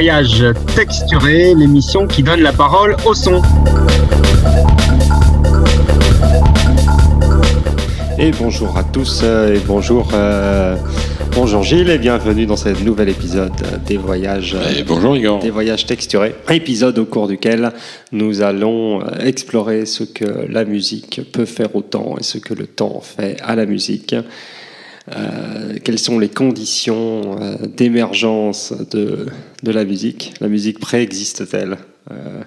voyages texturés, l'émission qui donne la parole au son. Et bonjour à tous euh, et bonjour, euh, bonjour Gilles et bienvenue dans ce nouvel épisode des voyages, Et bonjour Igor. des voyages texturés. Épisode au cours duquel nous allons euh, explorer ce que la musique peut faire au temps et ce que le temps fait à la musique. Euh, quelles sont les conditions euh, d'émergence de, de la musique? La musique préexiste-t-elle? Euh,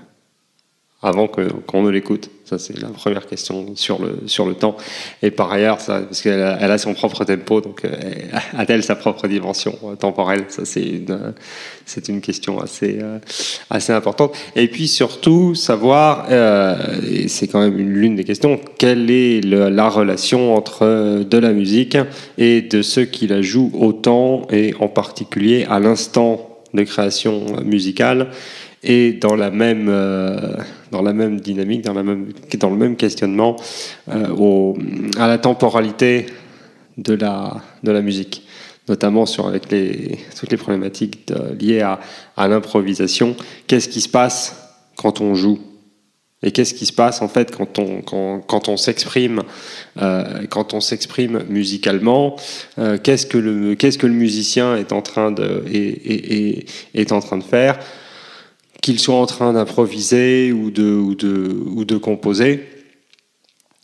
avant que- qu'on ne l'écoute Ça, c'est la première question sur le, sur le temps. Et par ailleurs, ça, parce qu'elle a, son propre tempo, donc euh, a-t-elle sa propre dimension euh, temporelle Ça, c'est une, euh, c'est une question assez, euh, assez importante. Et puis surtout, savoir, euh, et c'est quand même une- l'une des questions, quelle est la relation entre euh, de la musique et de ceux qui la jouent au temps, et en particulier à l'instant de création euh, musicale et dans la même, euh, dans la même dynamique, dans, la même, dans le même questionnement euh, au- à la temporalité de la, de la musique, notamment sur, avec les, toutes les problématiques liées à, à l'improvisation. Qu'est-ce qui se passe quand on joue? Et qu'est-ce qui se passe en fait quand on, quand, quand on s'exprime euh, quand on s'exprime musicalement? Qu'est-ce que le qu'est-ce que le musicien est en train de est, est- est- est en train de faire? Qu'il soit en train d'improviser ou de ou de ou de composer.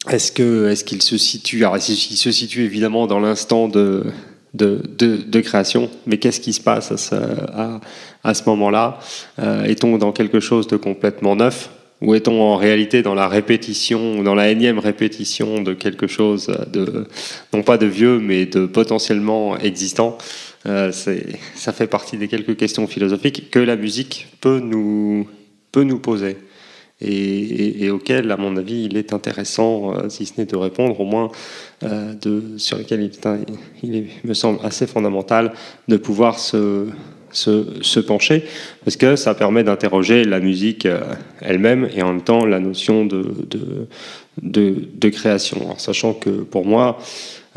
Est-ce que est-ce qu'il se situe Alors il se situe évidemment dans l'instant de de, de, création, mais qu'est-ce qui se passe à ce, à, à ce moment-là? Euh, Est-on dans quelque chose de complètement neuf? Ou est-on en réalité dans la répétition, dans la énième répétition de quelque chose de, non pas de vieux, mais de potentiellement existant? Euh, Ça fait partie des quelques questions philosophiques que la musique peut nous, poser. Et, auxquelles, à mon avis, il est intéressant, euh, si ce n'est de répondre, au moins euh, sur lesquels il, me semble assez fondamental de pouvoir se, se, se pencher, parce que ça permet d'interroger la musique euh, elle-même et en même temps la notion de, de, de, de création. Alors, sachant que pour moi,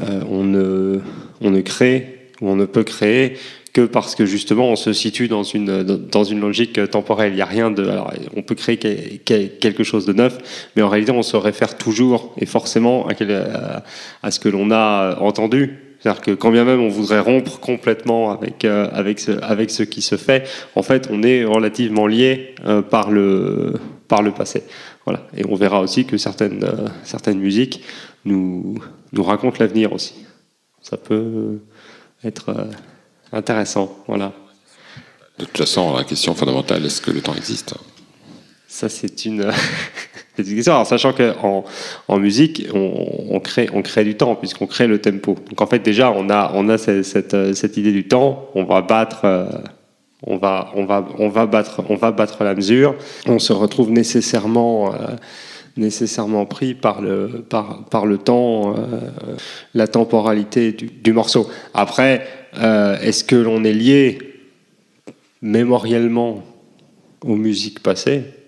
euh, on, ne, on ne crée ou on ne peut créer que parce que justement on se situe dans une, dans une logique temporelle. Il n'y a rien de. Alors, on peut créer que- que- quelque chose de neuf, mais en réalité on se réfère toujours et forcément à ce que l'on a entendu. C'est-à-dire que quand bien même on voudrait rompre complètement avec, euh, avec, ce, avec ce qui se fait, en fait on est relativement lié euh, par, le, par le passé. Voilà. Et on verra aussi que certaines, euh, certaines musiques nous, nous racontent l'avenir aussi. Ça peut être intéressant. Voilà. De toute façon, la question fondamentale, est-ce que le temps existe? Ça, c'est une, sachant qu'en en musique, on, crée, on crée du temps, puisqu'on crée le tempo. Donc, en fait, déjà, on a, on a cette, idée du temps. On va battre. euh, on va, on, va, on, va battre, on va battre la mesure. On se retrouve nécessairement, euh, nécessairement pris par le, par, par le temps, euh, la temporalité du, du morceau. Après, est-ce que l'on est lié mémoriellement aux musiques passées?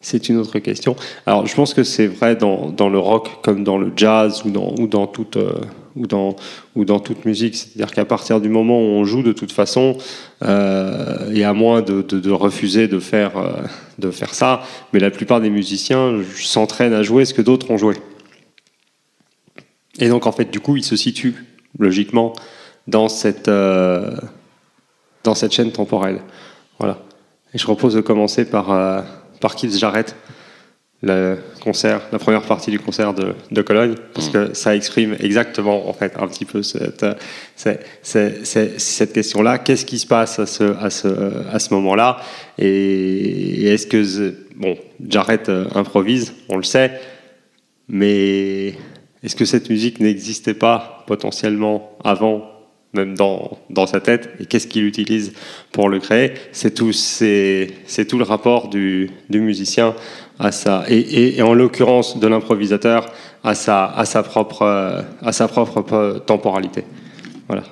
C'est une autre question. Alors, je pense que c'est vrai dans, le rock comme dans le jazz ou dans, ou dans, toute, euh, ou dans, ou dans toute musique. C'est-à-dire qu'à partir du moment où on joue, de toute façon, euh, et à moins de, refuser de faire, euh, de faire ça, mais la plupart des musiciens s'entraînent à jouer ce que d'autres ont joué. Et donc, en fait, du coup, ils se situent logiquement dans cette, euh, dans cette chaîne temporelle. Voilà. Et je propose de commencer par, euh, par Keith Jarrett, le concert, la première partie du concert de, de Cologne, parce que ça exprime exactement en fait un petit peu cette, cette question-là. Qu'est-ce qui se passe à ce, à ce, à ce moment-là? Et, est-ce que bon, Jarrett euh, improvise, on le sait, mais est-ce que cette musique n'existait pas potentiellement avant même dans, dans sa tête, et qu'est-ce qu'il utilise pour le créer C'est tout, c'est, c'est tout le rapport du, du musicien à sa, et, et, et en l'occurrence de l'improvisateur à sa, à sa propre, à sa propre temporalité. Voilà.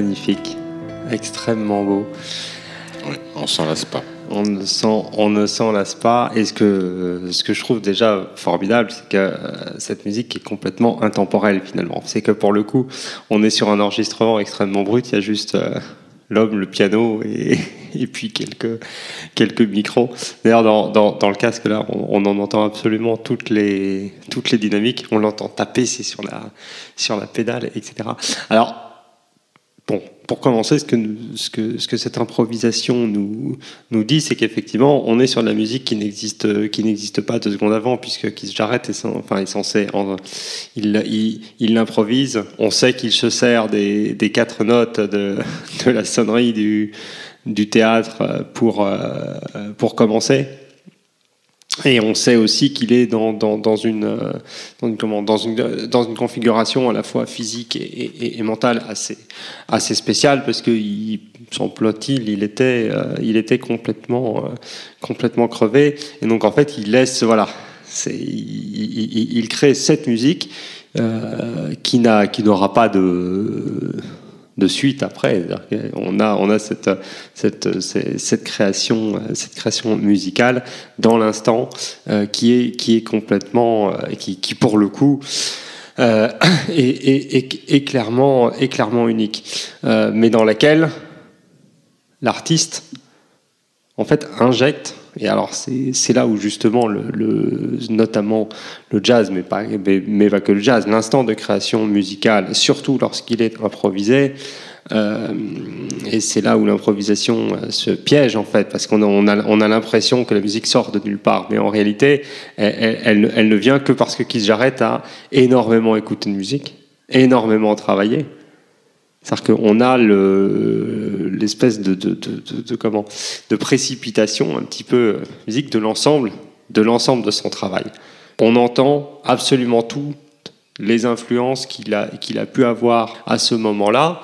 Magnifique, extrêmement beau. Oui, on s'en lasse pas. On ne s'en, on ne s'en lasse pas. Et ce que, ce que je trouve déjà formidable, c'est que euh, cette musique est complètement intemporelle finalement. C'est que pour le coup, on est sur un enregistrement extrêmement brut. Il y a juste euh, l'homme, le piano et, et puis quelques, quelques micros. D'ailleurs, dans, dans, dans le casque là, on, on, en entend absolument toutes les, toutes les dynamiques. On l'entend taper, c'est sur la, sur la pédale, etc. Alors, Bon, pour commencer, ce que, ce que, ce que cette improvisation nous, nous dit, c'est qu'effectivement, on est sur de la musique qui n'existe, qui n'existe pas deux secondes avant, puisque Keith Jarrett est, enfin, est censé, en, il, il, il l'improvise. On sait qu'il se sert des, des quatre notes de, de la sonnerie du, du théâtre pour, pour commencer. Et on sait aussi qu'il est dans, dans, dans, une, dans, une, comment, dans, une, dans une configuration à la fois physique et, et, et mentale assez, assez spéciale parce que semble-t-il, il était, euh, il était complètement, euh, complètement crevé. Et donc en fait, il laisse, voilà, il, il, il, crée cette musique euh, qui n'aura pas de de suite après. On a, on a cette, création, musicale dans l'instant euh, qui, est, qui est complètement, euh, qui, pour le coup, euh, est, clairement, est clairement unique, mais dans laquelle l'artiste, en fait, injecte et alors c'est là où justement, le, le, notamment le jazz, mais pas, mais, mais que le jazz, l'instant de création musicale, surtout lorsqu'il est improvisé, euh, et c'est là où l'improvisation euh, se piège en fait, parce qu'on a, on a, on a l'impression que la musique sort de nulle part, mais en réalité, elle, elle, ne vient que parce que Keith Jarrett a énormément écouté de musique, énormément travaillé. C'est-à-dire qu'on a l'espèce de, de, de, comment, de précipitation un petit peu euh, musique de l'ensemble de l'ensemble de son travail. On entend absolument tout les influences qu'il a, qu'il a pu avoir à ce moment-là,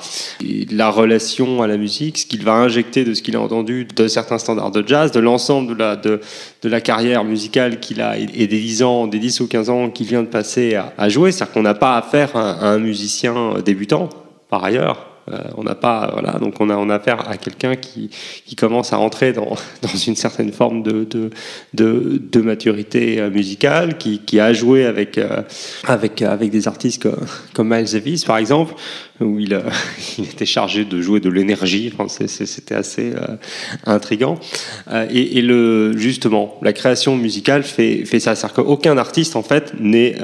la relation à la musique, ce qu'il va injecter de ce qu'il a entendu de certains standards de jazz, de l'ensemble de la, de, de la carrière musicale qu'il a et des 10 ans, des 10 ou 15 ans qu'il vient de passer à, jouer. C'est-à-dire qu'on n'a pas affaire à un musicien débutant, par ailleurs. Euh, on n'a pas, voilà, donc on a, on a affaire à quelqu'un qui, qui commence à rentrer dans, dans une certaine forme de, de, de, maturité euh, musicale, qui, qui a joué avec, euh, avec, avec des artistes comme, comme Miles Davis, par exemple, où il, il était chargé de jouer de l'énergie. Enfin, C'était assez intrigant. Et, le, justement, la création musicale fait, fait ça. C'est-à-dire qu'aucun artiste, en fait, n'est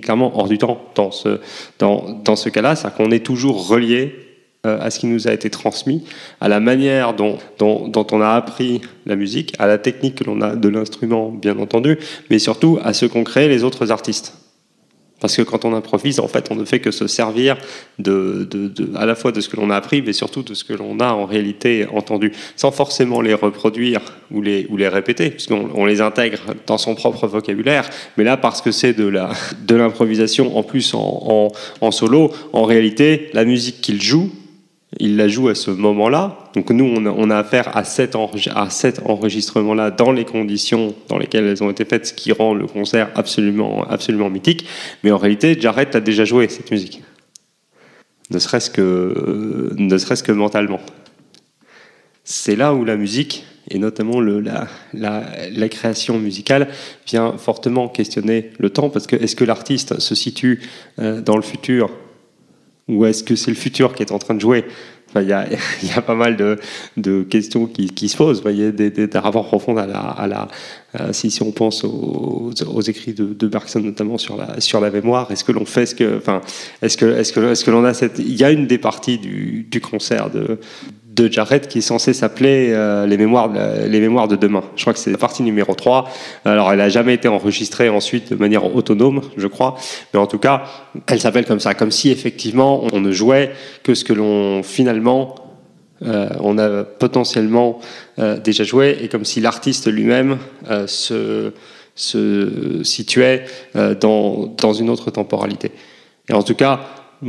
clairement hors du temps dans ce, dans, dans ce cas-là. Qu'on est toujours relié euh, à ce qui nous a été transmis, à la manière dont, dont, dont, on a appris la musique, à la technique que l'on a de l'instrument, bien entendu, mais surtout à ce qu'ont créé les autres artistes. Parce que quand on improvise, en fait, on ne fait que se servir de, de, de à la fois de ce que l'on a appris, mais surtout de ce que l'on a en réalité entendu, sans forcément les reproduire ou les, ou les répéter, puisqu'on on les intègre dans son propre vocabulaire. Mais là, parce que c'est de de l'improvisation en plus en, en solo, en réalité, la musique qu'il joue, il la joue à ce moment-là. Donc nous, on a, affaire à cet, enregistrement-là dans les conditions dans lesquelles elles ont été faites, ce qui rend le concert absolument, absolument mythique. Mais en réalité, Jarrett a déjà joué cette musique. Ne serait-ce que, serait-ce que mentalement. C'est là où la musique, et notamment le, la, la, la, création musicale, vient fortement questionner le temps, parce que est-ce que l'artiste se situe euh, dans le futur ou est-ce que c'est le futur qui est en train de jouer? Il enfin, y, a, y, a, pas mal de, questions qui, se posent. Y a des, des, rapports profonds à la. Si, si, on pense aux, écrits de, Bergson, notamment sur la, sur la mémoire, est-ce que l'on fait ce que. Enfin, est-ce que, est-ce que, est-ce que l'on a cette. Il y a une des parties du, du concert de, de Jarrett qui est censé s'appeler euh, les, mémoires les mémoires de demain. Je crois que c'est la partie numéro 3. Alors elle n'a jamais été enregistrée ensuite de manière autonome, je crois, mais en tout cas, elle s'appelle comme ça, comme si effectivement on ne jouait que ce que l'on finalement euh, on a potentiellement euh, déjà joué et comme si l'artiste lui-même euh, se, situait dans, une autre temporalité. Et en tout cas,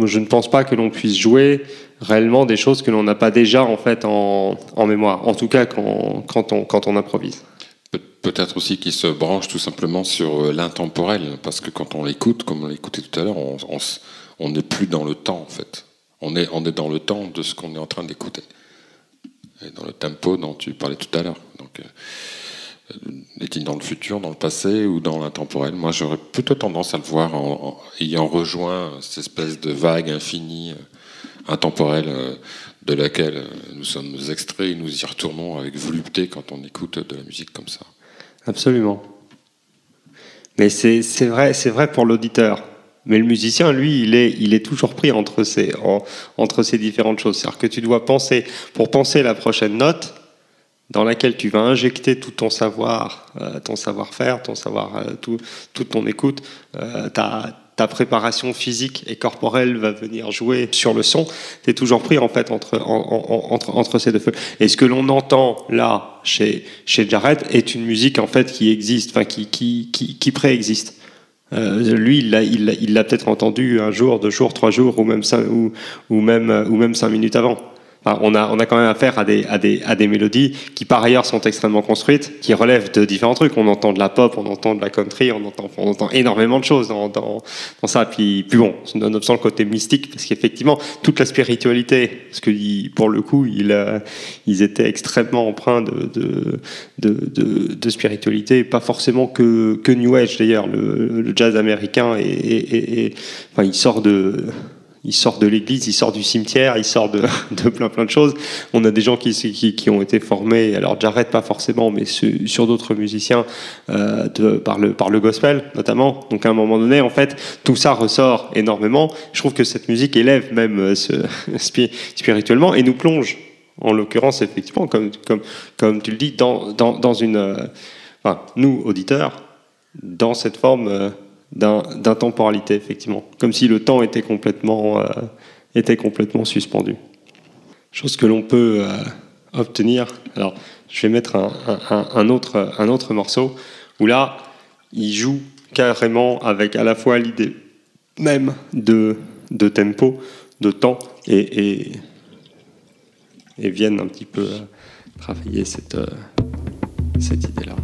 je ne pense pas que l'on puisse jouer réellement des choses que l'on n'a pas déjà en fait en, mémoire, en tout cas quand, on, improvise. Peut-être aussi qu'il se branche tout simplement sur l'intemporel, parce que quand on l'écoute, comme on l'écoutait tout à l'heure, on, n'est plus dans le temps en fait. On est dans le temps de ce qu'on est en train d'écouter. Et dans le tempo dont tu parlais tout à l'heure. Donc, euh, est-il dans le futur, dans le passé ou dans l'intemporel? Moi, j'aurais plutôt tendance à le voir en, ayant rejoint cette espèce de vague infinie, euh, intemporelle, euh, de laquelle nous sommes extraits et nous y retournons avec volupté quand on écoute de la musique comme ça. Absolument. Mais c'est vrai, c'est vrai pour l'auditeur. Mais le musicien, lui, il est, il est toujours pris entre ces, entre ces différentes choses. C'est-à-dire que tu dois penser, pour penser la prochaine note, dans laquelle tu vas injecter tout ton savoir, euh, ton savoir-faire, ton savoir, euh, tout, toute ton écoute, euh, ta, ta, préparation physique et corporelle va venir jouer sur le son. Tu es toujours pris en fait entre, entre, entre ces deux feux. Et ce que l'on entend là chez, chez Jared est une musique en fait qui existe, enfin qui, qui, qui, qui préexiste. Euh, lui, il l'a peut-être entendu un jour, deux jours, trois jours, ou même cinq, ou même, ou même cinq minutes avant on, a, on a quand même affaire à des, à, des, à des mélodies qui, par ailleurs, sont extrêmement construites, qui relèvent de différents trucs. On entend de la pop, on entend de la country, on entend, on entend énormément de choses dans, dans, dans ça. Puis, puis bon, nonobstant le côté mystique, parce qu'effectivement, toute la spiritualité, parce que pour le coup, ils, euh, ils étaient extrêmement empreints de, de, de, de, spiritualité, pas forcément que, que New Age d'ailleurs. Le, le, jazz américain, et, enfin, il sort de il sort de l'église, il sort du cimetière, il sort de, plein plein de choses. On a des gens qui, ont été formés, alors Jared pas forcément, mais sur, d'autres musiciens euh, par, le, gospel notamment. Donc à un moment donné, en fait, tout ça ressort énormément. Je trouve que cette musique élève même euh, spirituellement et nous plonge, en l'occurrence effectivement, comme, tu le dis, dans, une... Euh, nous, auditeurs, dans cette forme... D'intemporalité, effectivement. Comme si le temps était complètement, euh, était complètement suspendu. Chose que l'on peut euh, obtenir. Alors, je vais mettre un, autre, un autre morceau où là, il joue carrément avec à la fois l'idée même de, de tempo, de temps, et, et, et viennent un petit peu euh, travailler cette, cette idée-là.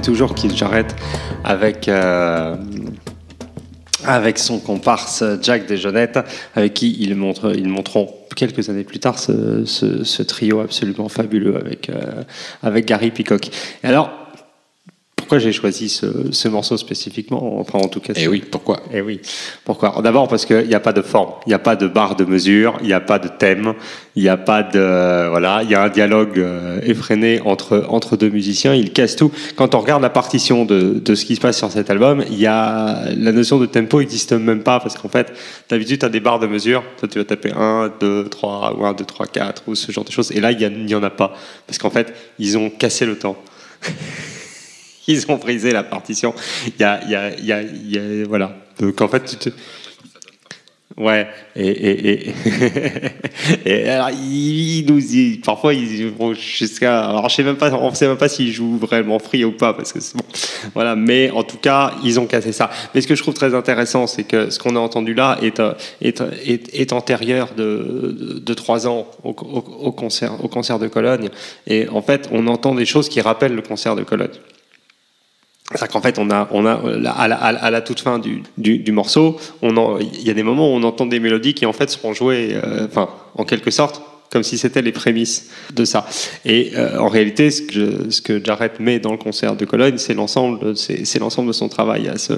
Toujours qu'il j'arrête avec avec son comparse Jack Desjeunettes, avec qui ils, montrent, ils montreront quelques années plus tard ce, ce, trio absolument fabuleux avec, avec Gary Peacock. Et alors, pourquoi j'ai choisi ce, morceau spécifiquement Enfin, en tout cas. Et eh oui, pourquoi Et eh oui, pourquoi? D'abord parce qu'il n'y a pas de forme, il n'y a pas de barre de mesure, il n'y a pas de thème, il n'y a pas de voilà, il y a un dialogue euh, effréné entre entre deux musiciens. Il casse tout. Quand on regarde la partition de, de ce qui se passe sur cet album, il y a la notion de tempo n'existe même pas parce qu'en fait, d'habitude, tu as des barres de mesure. Toi, tu vas taper 1, 2, 3 ou 1, 2, 3, 4 ou ce genre de choses. Et là, il n'y en a pas parce qu'en fait, ils ont cassé le temps. ils ont brisé la partition. Il y a, il y a, il y a, voilà. Donc en fait, tu te... Ouais, et, et, et, et alors, ils nous parfois ils vont jusqu'à, alors je sais même pas, on sait même pas s'ils jouent vraiment free ou pas, parce que bon, voilà, mais en tout cas, ils ont cassé ça. Mais ce que je trouve très intéressant, c'est que ce qu'on a entendu là est, est, est, est antérieur de, de, trois ans au, au, concert, au concert de Cologne, et en fait, on entend des choses qui rappellent le concert de Cologne. C'est qu'en fait, on a, on a à, la, à toute fin du, du, morceau, il y a des moments où on entend des mélodies qui en fait seront jouées, euh, enfin, en quelque sorte, comme si c'était les prémices de ça. Et euh, en réalité, ce que, Jarrett met dans le concert de Cologne, c'est l'ensemble, c'est, l'ensemble de son travail à ce,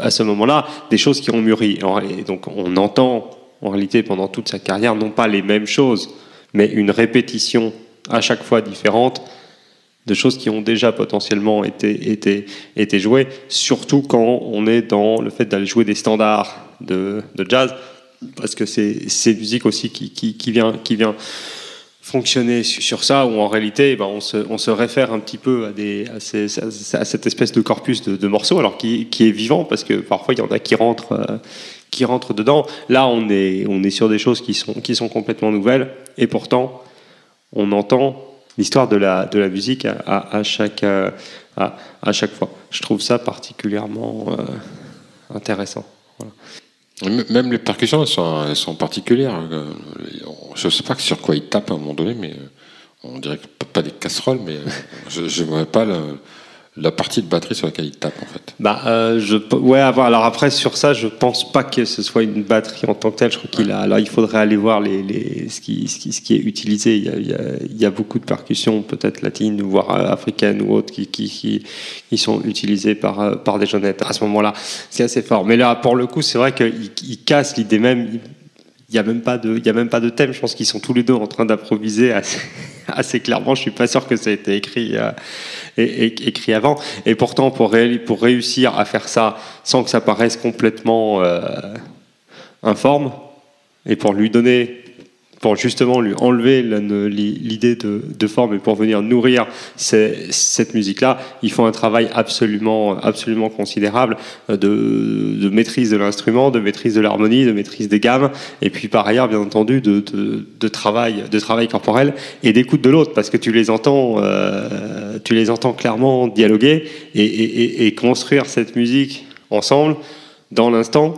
à, ce moment-là, des choses qui ont mûri. Et donc, on entend en réalité pendant toute sa carrière non pas les mêmes choses, mais une répétition à chaque fois différente de choses qui ont déjà potentiellement été, été, été jouées, surtout quand on est dans le fait d'aller jouer des standards de, de jazz, parce que c'est musique aussi qui, qui, qui, vient, qui vient fonctionner sur ça, où en réalité, ben, on, se, on, se, réfère un petit peu à, des, à, cette espèce de corpus de, de, morceaux, alors qui, qui, est vivant, parce que parfois il y en a qui rentrent, euh, qui rentrent dedans. Là, on est, on est sur des choses qui sont, qui sont complètement nouvelles, et pourtant, on entend l'histoire de la, de la musique à, à, chaque, euh, à, à, chaque fois. Je trouve ça particulièrement euh, intéressant. Même les percussions, elles sont, sont particulières. Euh, je ne sais pas sur quoi ils tapent à un moment donné, mais on dirait pas des casseroles, mais je ne vois pas la partie de batterie sur laquelle il tape en fait. Bah, euh, je, ouais, alors après sur ça, je pense pas que ce soit une batterie en tant que telle. Je crois qu'il a. Alors il faudrait aller voir les, les ce, qui, ce, qui, ce qui est utilisé. Il y a, il y a, il y a beaucoup de percussions, peut-être latines, voire africaines ou autres, qui, qui, qui, sont utilisées par, euh, par des jeunettes. À ce moment-là, c'est assez fort. Mais là, pour le coup, c'est vrai qu'il il casse l'idée même il n'y a même pas de, il a même pas de thème. Je pense qu'ils sont tous les deux en train d'improviser assez, assez, clairement. Je suis pas sûr que ça ait été écrit, euh, écrit avant. Et pourtant, pour, pour réussir à faire ça sans que ça paraisse complètement euh, informe, et pour lui donner pour justement lui enlever l'idée de, forme et pour venir nourrir cette musique-là, ils font un travail absolument, absolument considérable de, maîtrise de l'instrument, de maîtrise de l'harmonie, de maîtrise des gammes, et puis par ailleurs, bien entendu, de, travail, de travail corporel et d'écoute de l'autre, parce que tu les entends, euh, tu les entends clairement dialoguer et construire cette musique ensemble dans l'instant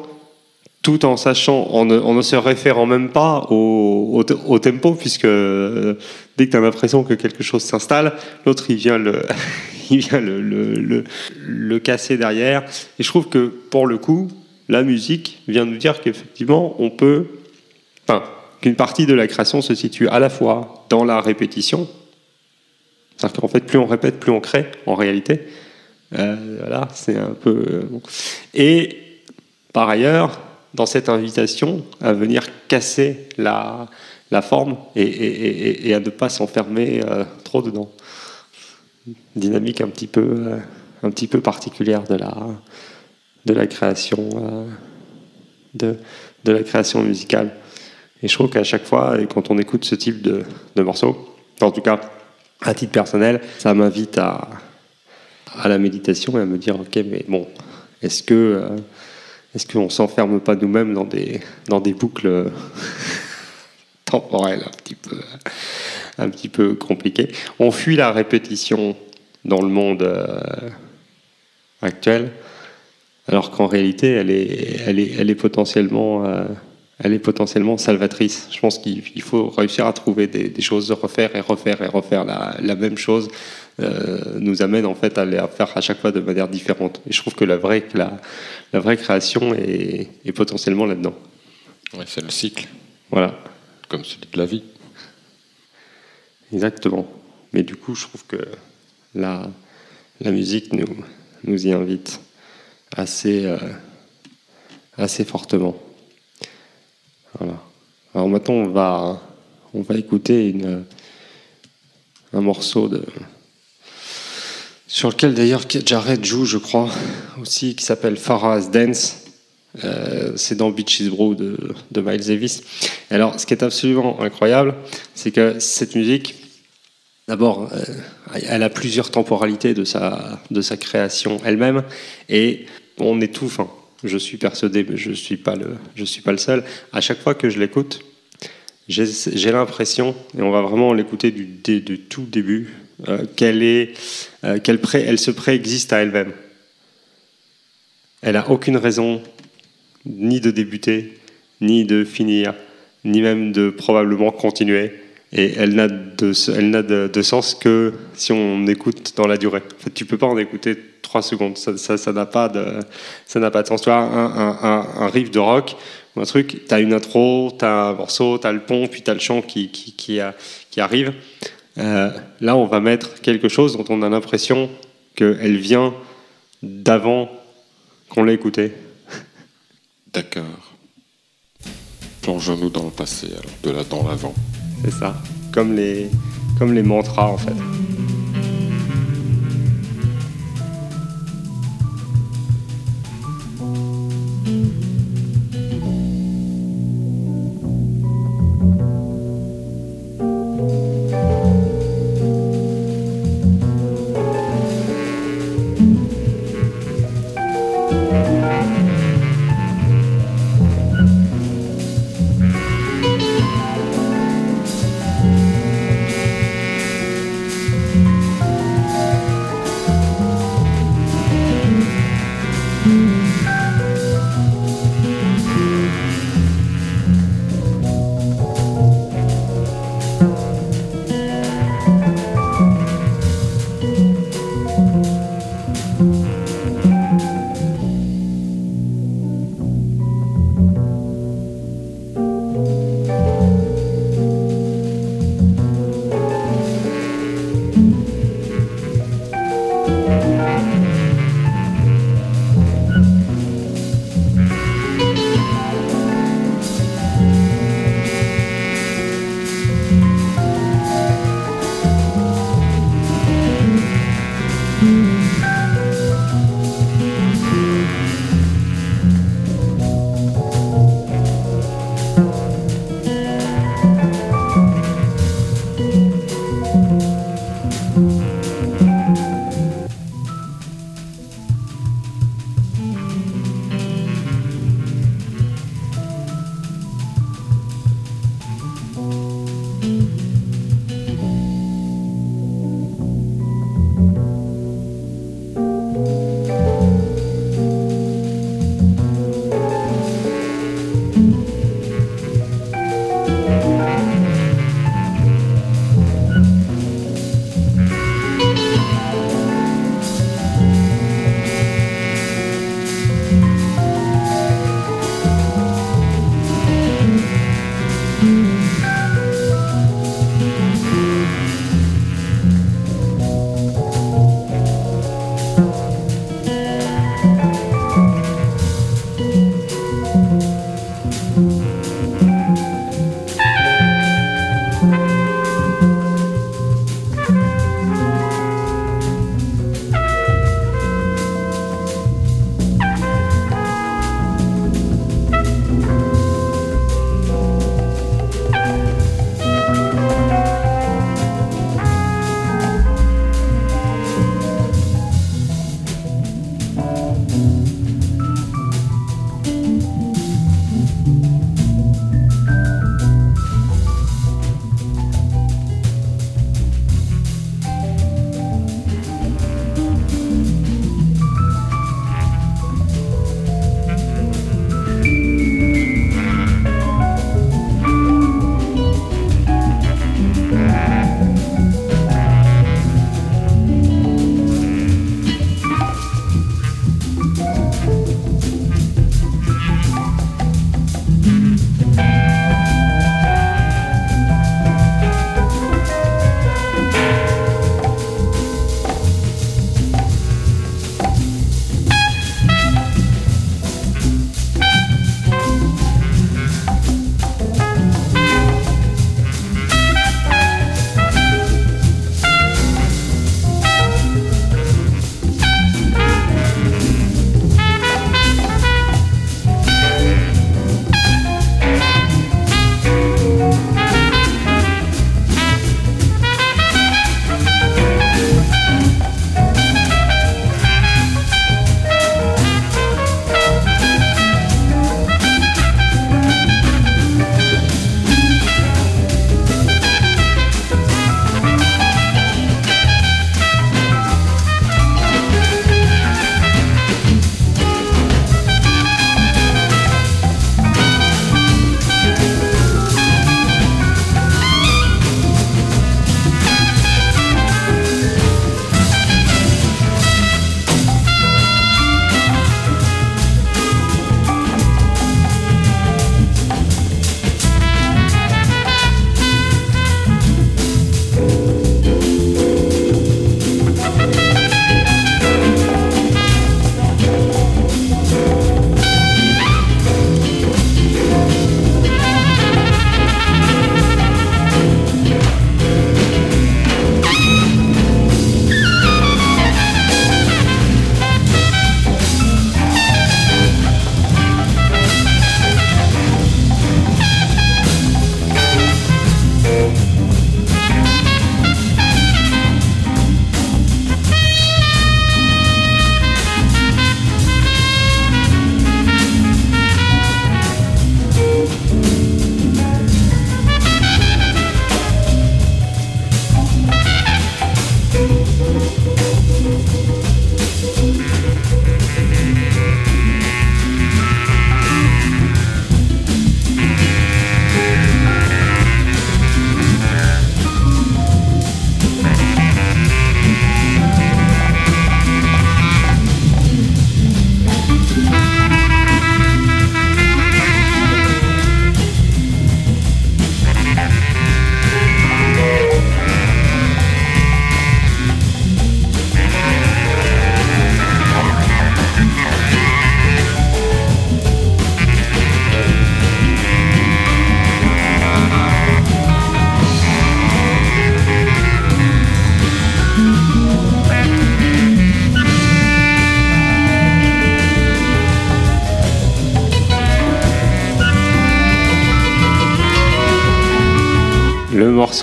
tout en sachant, en ne, se référant même pas au, tempo, puisque euh, dès que tu as l'impression que quelque chose s'installe, l'autre il vient, le, il vient le, le, le, casser derrière. Et je trouve que pour le coup, la musique vient nous dire qu'effectivement, on peut. Enfin, qu'une partie de la création se situe à la fois dans la répétition, c'est-à-dire qu'en fait, plus on répète, plus on crée, en réalité. Euh, voilà, c'est un peu. Euh, et par ailleurs, dans cette invitation à venir casser la, la forme et, à ne pas s'enfermer euh, trop dedans. Dynamique un petit peu, euh, un petit peu particulière de la, de la création, euh, de, de, la création musicale. Et je trouve qu'à chaque fois, quand on écoute ce type de, de morceaux, en tout cas à titre personnel, ça m'invite à, à la méditation et à me dire, ok, mais bon, est-ce que est-ce qu'on ne s'enferme pas nous-mêmes dans des, dans des boucles temporelles un petit, peu, un petit peu compliquées? On fuit la répétition dans le monde euh, actuel, alors qu'en réalité, elle est, elle est, elle est potentiellement... Euh, elle est potentiellement salvatrice. Je pense qu'il faut réussir à trouver des, choses, de refaire et refaire et refaire la, la même chose euh, nous amène en fait à les faire à chaque fois de manière différente. Et je trouve que la vraie, la, la vraie création est, est potentiellement là-dedans. Ouais, c'est le cycle, Voilà, comme celui de la vie. exactement. Mais du coup, je trouve que la, la musique nous, nous y invite assez, euh, assez fortement. Voilà. Alors maintenant, on va, on va écouter une, un morceau de, sur lequel d'ailleurs Jared joue, je crois, aussi, qui s'appelle Farah's Dance. Euh, c'est dans Beaches Brew de, Miles Davis. Alors, ce qui est absolument incroyable, c'est que cette musique, d'abord, euh, elle a plusieurs temporalités de sa, de sa création elle-même, et on étouffe. hein. Je suis persuadé, mais je ne suis, pas le- suis pas le seul. À chaque fois que je l'écoute, j'ai l'impression, et on va vraiment l'écouter du, du tout début, euh, qu'elle est, euh, qu'elle elle se préexiste à elle-même. Elle n'a aucune raison ni de débuter, ni de finir, ni même de probablement continuer. Et elle n'a de, sens que si on écoute dans la durée. En fait, tu peux pas en écouter trois secondes. Ça, n'a pas de, ça n'a pas de sens. Tu vois, un, riff de rock, ou un truc, tu as une intro, tu as un morceau, tu as le pont, puis tu as le chant a- qui arrive. Euh, là, on va mettre quelque chose dont on a l'impression qu'elle vient d'avant qu'on l'ait écouté. D'accord. Plongeons-nous dans le passé, alors, de là dans l'avant. C'est ça. Comme les, comme les mantras, en fait.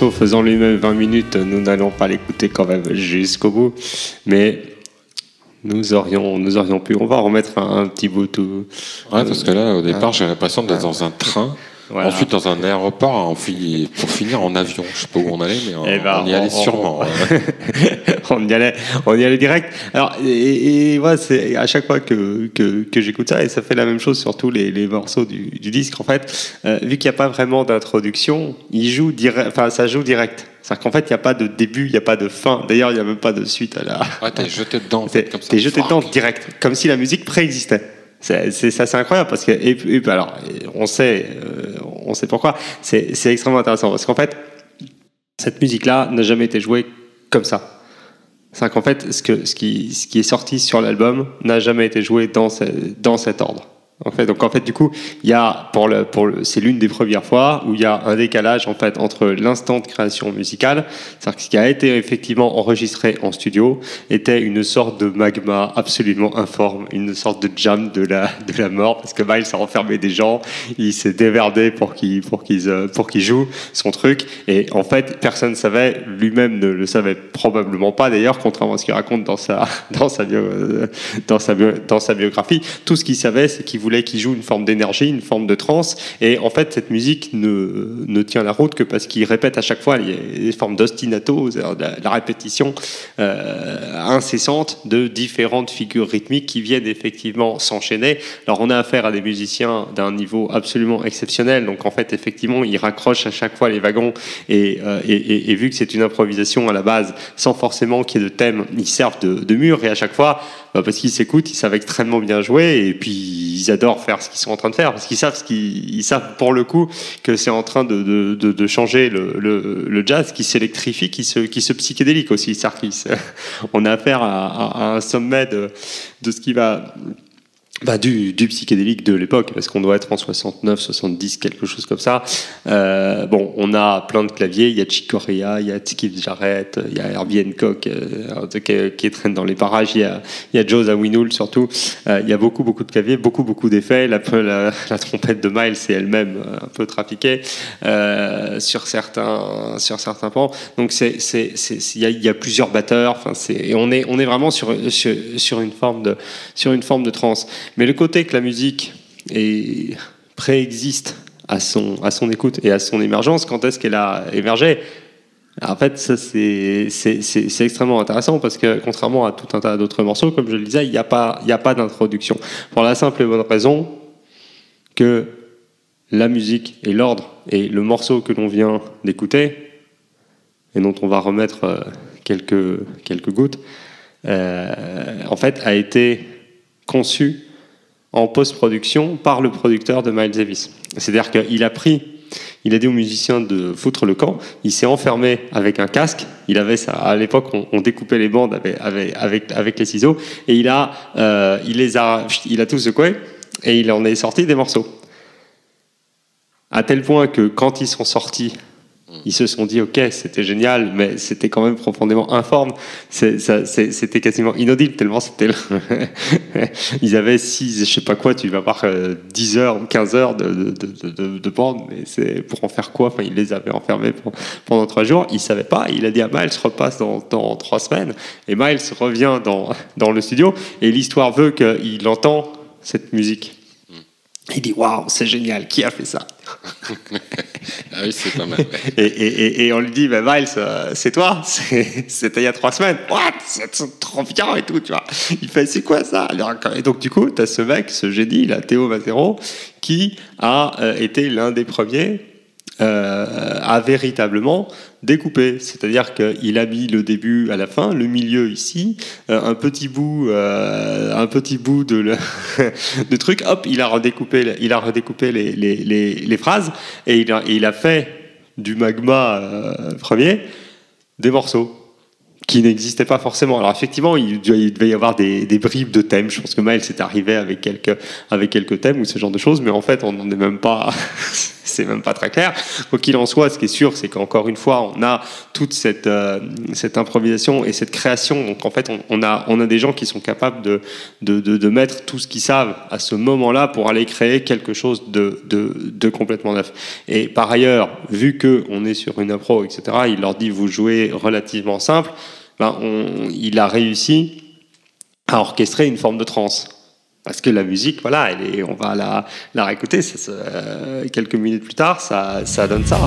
Morceau faisant lui-même 20 minutes, nous n'allons pas l'écouter quand même jusqu'au bout. Mais nous aurions, nous aurions pu. On va remettre un, petit bout tout. Ouais, parce que là, au départ, j'ai l'impression d'être dans un train. Voilà. Ensuite, dans un aéroport, on finit, pour finir en avion. Je sais pas où on allait, mais on, Eh ben, on y allait on- sûrement. on y allait, on y allait direct. Alors, et, et voilà, c'est à chaque fois que, que, que j'écoute ça, et ça fait la même chose sur tous les, les morceaux du, du disque. En fait, euh, vu qu'il n'y a pas vraiment d'introduction, il joue direct, enfin, ça joue direct. C'est-à-dire qu'en fait, il n'y a pas de début, il n'y a pas de fin. D'ailleurs, il n'y a même pas de suite à la. Ouais, t'es jeté dedans, en T'es fait, comme ça. t'es jeté dedans direct, comme si la musique préexistait. C'est incroyable parce que et, et- alors on sait, euh, on sait pourquoi. C'est extrêmement intéressant parce qu'en fait, cette musique-là n'a jamais été jouée comme ça. C'est qu'en fait, ce, qui, est sorti sur l'album n'a jamais été joué dans cet ordre. En fait, donc en fait, du coup, il y a pour le, pour le, c'est l'une des premières fois où il y a un décalage en fait entre l'instant de création musicale, c'est-à-dire que ce qui a été effectivement enregistré en studio était une sorte de magma absolument informe, une sorte de jam de la de la mort, parce que Miles a enfermé des gens, il s'est déverdé pour qu'ils pour qu'ils euh, pour qu'ils jouent son truc, et en fait, personne ne savait, lui-même ne le savait probablement pas d'ailleurs, contrairement à ce qu'il raconte dans sa dans sa bio, euh, dans sa dans sa biographie, tout ce qu'il savait, c'est qu'il voulait qu'il joue une forme d'énergie, une forme de trance. Et en fait, cette musique ne, ne tient la route que parce qu'il répète à chaque fois les, formes d'ostinato, la, répétition euh, incessante de différentes figures rythmiques qui viennent effectivement s'enchaîner. Alors, on a affaire à des musiciens d'un niveau absolument exceptionnel. Donc, en fait, effectivement, ils raccrochent à chaque fois les wagons. Et, euh, vu que c'est une improvisation à la base, sans forcément qu'il y ait de thème, ils servent de, de mur. Et à chaque fois, bah, parce qu'ils s'écoutent, ils savent extrêmement bien jouer et puis ils adorent faire ce qu'ils sont en train de faire parce qu'ils savent ce qu'ils ils savent pour le coup que c'est en train de, de, de, changer le, le, jazz qui s'électrifie, qui se, qui se psychédélique aussi. Se- on a affaire à, à- à un sommet de, de ce qui va bah, du, du psychédélique de l'époque, parce qu'on doit être en 69, 70, quelque chose comme ça. Euh, bon, on a plein de claviers, il y a Chick Corea, il y a Keith Jarrett, il y a Herbie Hancock euh, qui, qui traîne dans les parages, il y a, il y a Joe Zawinul surtout. Euh, il y a beaucoup, beaucoup de claviers, beaucoup, beaucoup d'effets. La, la, la trompette de Miles est elle-même euh, un peu trafiquée euh, sur certains, sur certains pans. Donc il y, a, y a plusieurs batteurs. Et on est, on est vraiment sur, sur, sur une forme de, sur une forme de trance. Mais le côté que la musique est, préexiste à son, à son écoute et à son émergence, quand est-ce qu'elle a émergé? En fait, ça c'est extrêmement intéressant parce que contrairement à tout un tas d'autres morceaux, comme je le disais, il n'y a pas, pas d'introduction. Pour la simple et bonne raison que la musique et l'ordre et le morceau que l'on vient d'écouter et dont on va remettre euh, quelques, quelques gouttes, euh, en fait, a été conçu en post-production par le producteur de Miles Davis. C'est-à-dire qu'il a pris, il a dit aux musiciens de foutre le camp, il s'est enfermé avec un casque, il avait ça, à l'époque on, découpait les bandes avec, avec les ciseaux, et il a, euh, il les a, il a tout secoué, et il en est sorti des morceaux. À tel point que quand ils sont sortis, ils se sont dit, ok, c'était génial, mais c'était quand même profondément informe. C'était quasiment inaudible, tellement c'était. ils avaient 6, je sais pas quoi, tu vas voir euh, 10 heures ou 15 heures de, de, de, de, de bande, mais c'est pour en faire quoi? Enfin, ils les avaient enfermés pendant 3 jours. Il savait pas. Il a dit à Miles, repasse dans, dans 3 semaines. Et Miles revient dans, dans le studio, et l'histoire veut qu'il entend cette musique. Il dit Waouh, c'est génial, qui a fait ça? Ah oui, c'est pas mal. et, on lui dit, bah, Miles, euh, c'est toi C'était il y a trois semaines. What? C'est trop bien et tout, tu vois. Il fait, c'est quoi ça? Et donc, du coup, tu as ce mec, ce génie, là, Théo Mazero, qui a euh, été l'un des premiers euh, à véritablement découper. C'est-à-dire qu'il a mis le début à la fin, le milieu ici, euh, un petit bout, euh, un petit bout de, truc. Hop, il a redécoupé, il a redécoupé les, phrases et il a, a fait du magma premier des morceaux qui n'existaient pas forcément. Alors effectivement, il, devait y avoir des, bribes de thèmes. Je pense que Miles est arrivé avec quelques, avec quelques thèmes ou ce genre de choses, mais en fait, on n'en est même pas. c'est même pas très clair. Quoi qu'il en soit, ce qui est sûr, c'est qu'encore une fois, on a toute cette, euh, improvisation et cette création. Donc en fait, on, a, des gens qui sont capables de, mettre tout ce qu'ils savent à ce moment-là pour aller créer quelque chose de, complètement neuf. Et par ailleurs, vu qu'on est sur une impro, etc., il leur dit vous jouez relativement simple, ben il a réussi à orchestrer une forme de trance. Parce que la musique, voilà, elle est, on va la, la réécouter. quelques minutes plus tard, ça, ça donne ça.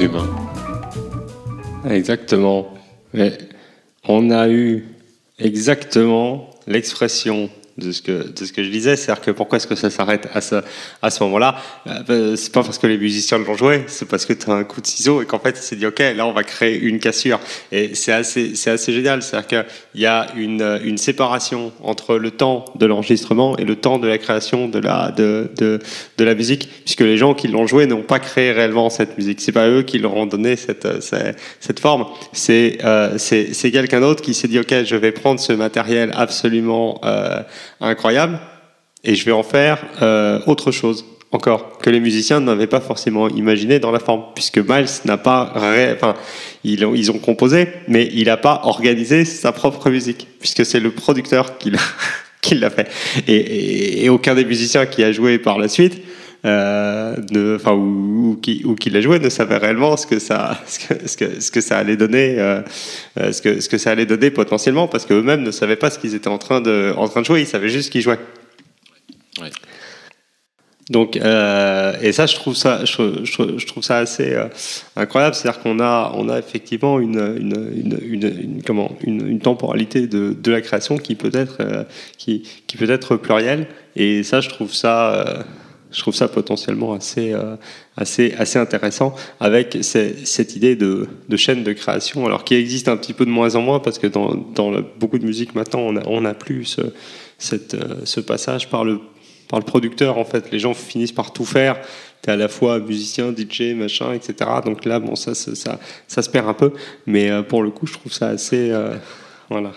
Humain. Exactement. On a eu exactement l'expression de ce que, de ce que je disais. C'est-à-dire que pourquoi est-ce que ça s'arrête à ce, à ce moment-là? Euh, C'est pas parce que les musiciens l'ont joué, c'est parce que tu un coup de ciseau et qu'en fait, il s'est dit, OK, là, on va créer une cassure. Et c'est assez, c'est assez génial. C'est-à-dire qu'il y a une, une séparation entre le temps de l'enregistrement et le temps de la création de la, de, de, de la musique, puisque les gens qui l'ont joué n'ont pas créé réellement cette musique. C'est pas eux qui leur ont donné cette, cette, cette forme. C'est, euh, c'est, c'est quelqu'un d'autre qui s'est dit, OK, je vais prendre ce matériel absolument euh, incroyable et je vais en faire euh, autre chose encore que les musiciens n'avaient pas forcément imaginé dans la forme, puisque Miles n'a pas, enfin, ils ont, ils ont composé, mais il n'a pas organisé sa propre musique, puisque c'est le producteur qui l'a, qui l'a fait. Et, et, aucun des musiciens qui a joué par la suite, euh, enfin, ou, ou, qui, ou qui l'a joué ne savait réellement ce que ça, ce que, ce que, ce que ça allait donner, euh, euh ce que, ce que ça allait donner potentiellement, parce qu'eux-mêmes ne savaient pas ce qu'ils étaient en train de, en train de jouer, ils savaient juste qu'ils jouaient. Ouais. Donc, euh, et ça, je trouve ça, je, je, je trouve ça assez euh, incroyable. C'est-à-dire qu'on a, on a effectivement une, une, une, une comment, une, temporalité de, de, la création qui peut être, euh, qui, qui, peut être plurielle. Et ça, je trouve ça, je trouve ça potentiellement assez, euh, assez, assez intéressant avec cette idée de, chaîne de création, alors qui existe un petit peu de moins en moins parce que dans, beaucoup de musique maintenant, on n'a a plus ce, ce passage par le producteur en fait. Les gens finissent par tout faire. Tu es à la fois musicien, DJ, machin, etc. Donc là, bon, ça, ça, ça, se perd un peu. Mais euh, pour le coup, je trouve ça assez. Euh, voilà.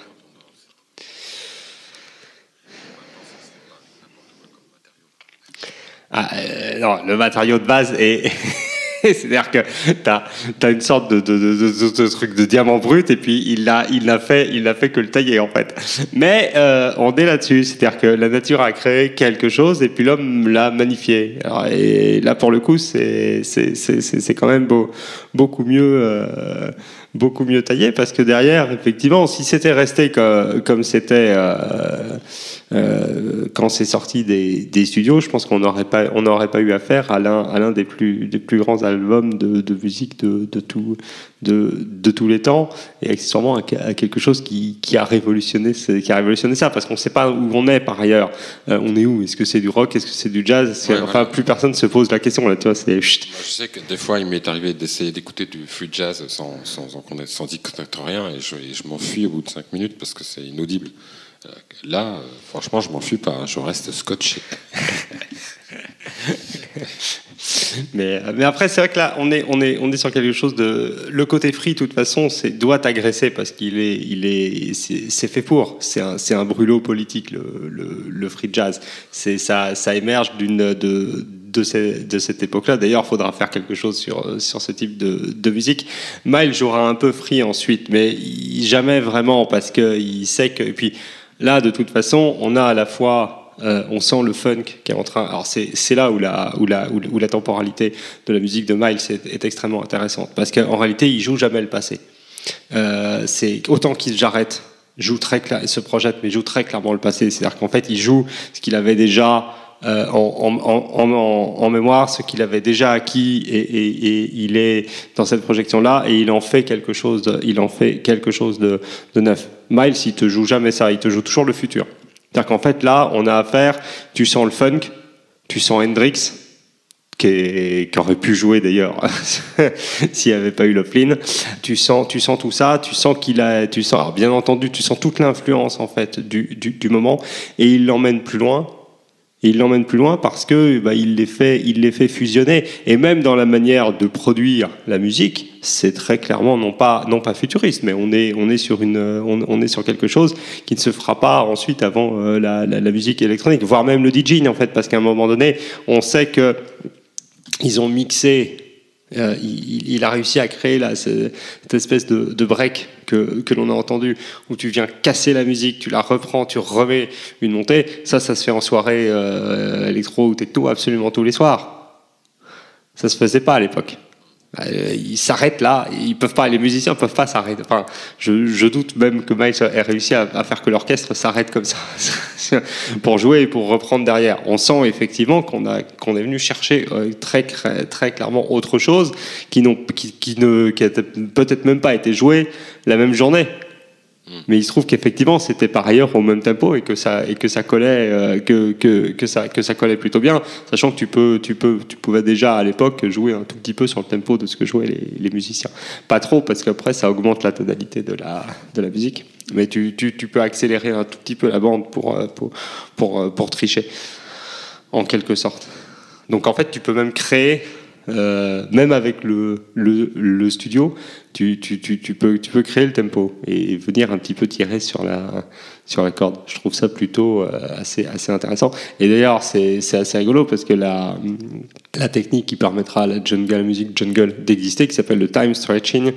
Ah, euh, non, le matériau de base est. C'est-à-dire que tu as, une sorte de, de, de, de, truc de diamant brut et puis il l'a il a fait, il a fait que le tailler en fait. Mais euh, on est là-dessus, c'est-à-dire que la nature a créé quelque chose et puis l'homme l'a magnifié. Alors, et là pour le coup, c'est quand même beau, beaucoup mieux. Euh, beaucoup mieux taillé parce que derrière, effectivement, si c'était resté comme, comme c'était euh, euh, quand c'est sorti des, des, studios, je pense qu'on n'aurait pas, on n'aurait pas eu affaire à l'un, à l'un des plus, des plus grands albums de, de musique de, de, tout, de, de tous les temps et accessoirement à, à quelque chose qui, qui, a révolutionné, qui a révolutionné ça parce qu'on ne sait pas où on est par ailleurs. Euh, on est où? Est-ce que c'est du rock? Est-ce que c'est du jazz? Ouais, Enfin, plus personne se pose la question là. Tu vois, c'est. Je sais que des fois, il m'est arrivé d'essayer d'écouter du free jazz sans, sans, sans, sans y connaître rien et je, je m'enfuis au bout de 5 minutes parce que c'est inaudible. Là, franchement, je m'en fuis pas, je reste scotché. mais, mais après, c'est vrai que là, on est, on, est, on est sur quelque chose de. Le côté free, de toute façon, doit agresser parce qu'il est, il est, c'est fait pour. C'est un, c'est un brûlot politique, le, le, free jazz. C'est ça, ça émerge d'une de, cette époque-là. D'ailleurs, il faudra faire quelque chose sur, sur ce type de, de musique. Miles jouera un peu free ensuite, mais jamais vraiment parce qu'il sait que. Et puis là, de toute façon, on a à la fois euh, on sent le funk qui est en train. Alors c'est là où la, où, la, où la temporalité de la musique de Miles est, extrêmement intéressante parce qu'en réalité il joue jamais le passé. Euh, c'est autant qu'il j'arrête joue très se projette mais joue très clairement le passé. C'est-à-dire qu'en fait il joue ce qu'il avait déjà euh, en, en, en, mémoire, ce qu'il avait déjà acquis et, il est dans cette projection-là et il en fait quelque chose. De, il en fait quelque chose de, neuf. Miles, il te joue jamais ça, il te joue toujours le futur. C'est-à-dire qu'en fait, là, on a affaire, tu sens le funk, tu sens Hendrix, qui, aurait pu jouer d'ailleurs s'il n'y avait pas eu Loughlin. Tu sens, tu sens tout ça, tu sens qu'il a, tu sens, alors bien entendu, tu sens toute l'influence en fait du moment et il l'emmène plus loin. Il l'emmène plus loin parce que bah, il les fait, il les fait fusionner. Et même dans la manière de produire la musique, c'est très clairement non pas non pas futuriste, mais on est on est sur une on est sur quelque chose qui ne se fera pas ensuite avant euh, la, la, la, musique électronique, voire même le DJing en fait, parce qu'à un moment donné, on sait que ils ont mixé euh, il, a réussi à créer là, cette espèce de, de break que, que l'on a entendu, où tu viens casser la musique, tu la reprends, tu remets une montée. Ça, ça se fait en soirée euh, électro ou techno absolument tous les soirs. Ça se faisait pas à l'époque. Euh, ils s'arrêtent là, ils peuvent pas, les musiciens peuvent pas s'arrêter. Enfin, je, je, doute même que Miles ait réussi à, à faire que l'orchestre s'arrête comme ça pour jouer et pour reprendre derrière. On sent effectivement qu'on a qu'on est venu chercher euh, très très clairement autre chose qui n'ont qui, qui ne qui a peut-être même pas été joué la même journée. Mais il se trouve qu'effectivement, c'était par ailleurs au même tempo et que ça, et que ça collait, euh, que, que, que, ça, que ça collait plutôt bien, sachant que tu, peux, tu, peux, tu pouvais déjà à l'époque jouer un tout petit peu sur le tempo de ce que jouaient les, les musiciens. Pas trop, parce qu'après, ça augmente la tonalité de la, de la musique. Mais tu, tu, tu peux accélérer un tout petit peu la bande pour, euh, pour, pour, euh, pour tricher, en quelque sorte. Donc en fait, tu peux même créer euh, même avec le, le, studio, tu, tu, tu, peux, tu peux créer le tempo et venir un petit peu tirer sur la, sur la corde. Je trouve ça plutôt euh, assez, assez intéressant. Et d'ailleurs, c'est assez rigolo parce que la, la technique qui permettra à la jungle, musique jungle d'exister, qui s'appelle le time stretching,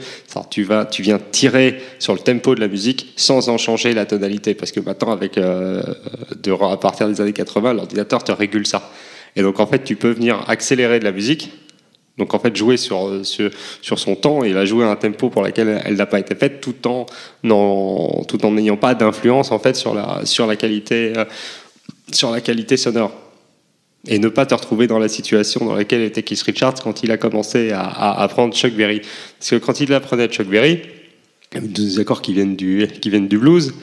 tu, vas, tu viens tirer sur le tempo de la musique sans en changer la tonalité. Parce que maintenant, avec, euh, à partir des années 80, l'ordinateur te régule ça. Et donc, en fait, tu peux venir accélérer de la musique donc en fait jouer sur, sur, sur, son temps et la jouer à un tempo pour lequel elle n'a pas été faite tout en n'ayant pas d'influence en fait sur la sur la qualité euh, sur la qualité sonore. Et ne pas te retrouver dans la situation dans laquelle était Keith Richards quand il a commencé à, apprendre Chuck Berry. Parce que quand il apprenait Chuck Berry des accords qui viennent du qui viennent du blues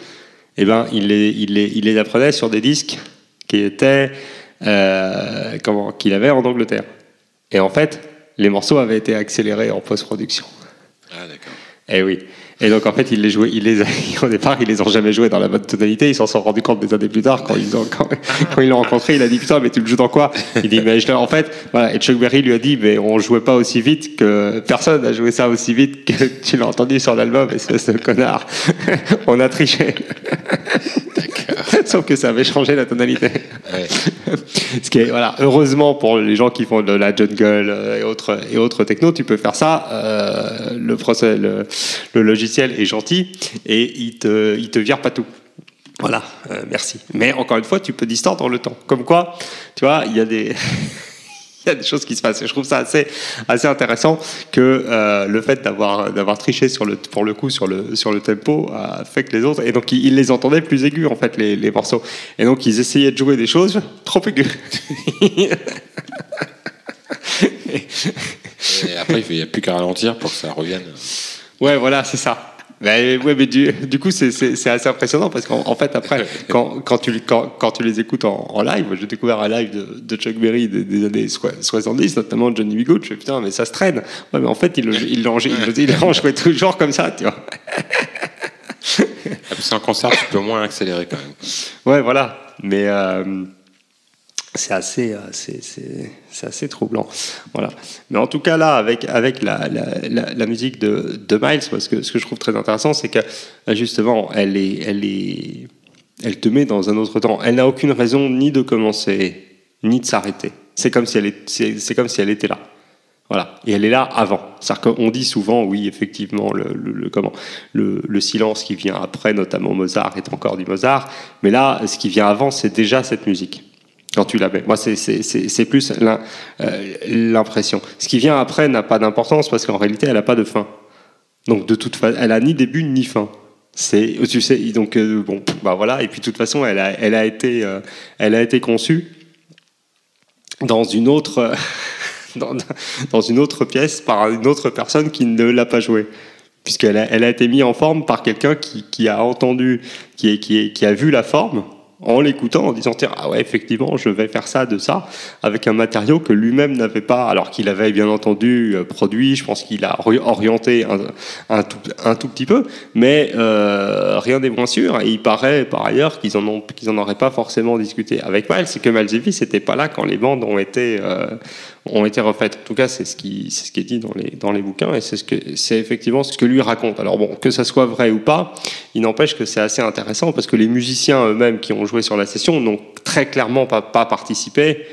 eh ben il les il les il les apprenait sur des disques qui étaient euh, qu'il avait en Angleterre. Et en fait les morceaux avaient été accélérés en post-production. Ah, d'accord. Et eh oui. Et donc en fait, il les jouait, il les, au départ, ils les ont jamais joués dans la bonne tonalité. Ils s'en sont rendus compte des années plus tard quand ils ont, quand, quand ils l'ont rencontré. Il a dit putain, mais tu le joues dans quoi? Il dit mais je en fait, voilà. Et Chuck Berry lui a dit mais on jouait pas aussi vite que personne n'a joué ça aussi vite que tu l'as entendu sur l'album, espèce de connard. on a triché. Sauf que ça avait changé la tonalité. Ouais. Ce qui est, voilà, heureusement pour les gens qui font de la jungle euh, et autres, et autres techno, tu peux faire ça. Euh, le, procès, le, le, logiciel est gentil et il te, il te vire pas tout. Voilà, euh, merci. Mais encore une fois, tu peux distordre le temps. Comme quoi, tu vois, il y a des. il y a des choses qui se passent. Et je trouve ça assez, assez intéressant que euh, le fait d'avoir, d'avoir triché sur le, pour le coup sur le, sur le tempo a fait que les autres. Et donc, ils, les entendaient plus aigus, en fait, les, les, morceaux. Et donc, ils essayaient de jouer des choses trop aigus. et après, il n'y a plus qu'à ralentir pour que ça revienne. Ouais, voilà, c'est ça. Ben, ouais, mais du, du coup, c'est assez impressionnant parce qu'en fait, après, quand, quand, tu, quand, quand, tu les écoutes en, en live, j'ai découvert un live de, de Chuck Berry des, des, années 70, notamment Johnny B. Good. Je fais putain, mais ça se traîne. Ouais, mais en fait, il il il jouait toujours comme ça, tu vois. Parce qu'en concert, tu peux moins accélérer quand même. Ouais, voilà. Mais. Euh, c'est assez, euh, c'est, assez troublant. Voilà. Mais en tout cas, là, avec, avec la, la, la, musique de, de, Miles, parce que ce que je trouve très intéressant, c'est que justement, elle, est, elle, est, elle te met dans un autre temps. Elle n'a aucune raison ni de commencer, ni de s'arrêter. C'est comme, si elle est, comme si elle était là. Voilà. Et elle est là avant. C'est-à-dire qu'on dit souvent, oui, effectivement, le, le, comment, le, le, silence qui vient après, notamment Mozart, est encore du Mozart. Mais là, ce qui vient avant, c'est déjà cette musique quand tu l'avais. Moi, c'est plus euh, l'impression. Ce qui vient après n'a pas d'importance parce qu'en réalité, elle n'a pas de fin. Donc, de toute façon, elle a ni début ni fin. C'est, tu sais, donc euh, bon, bah voilà. Et puis, de toute façon, elle a, elle a été, euh, elle a été conçue dans une autre, dans, dans, une autre pièce par une autre personne qui ne l'a pas jouée puisqu'elle a, elle a été mise en forme par quelqu'un qui, qui, a entendu, qui, qui, qui a vu la forme en l'écoutant, en disant tiens, ah ouais, effectivement, je vais faire ça, de ça, avec un matériau que lui-même n'avait pas, alors qu'il avait bien entendu euh, produit, je pense qu'il a orienté un, tout, petit peu, mais euh, rien n'est moins sûr, et il paraît par ailleurs qu'ils en, auraient pas forcément discuté avec Miles, c'est que n'était pas là quand les bandes ont été, euh, ont été refaites. En tout cas, c'est ce qui, c'est ce qui est dit dans les, dans les bouquins, et c'est, ce que, c'est effectivement ce que lui raconte. Alors bon, que ça soit vrai ou pas, il n'empêche que c'est assez intéressant, parce que les musiciens eux-mêmes qui ont joué sur la session n'ont très clairement pas, pas participé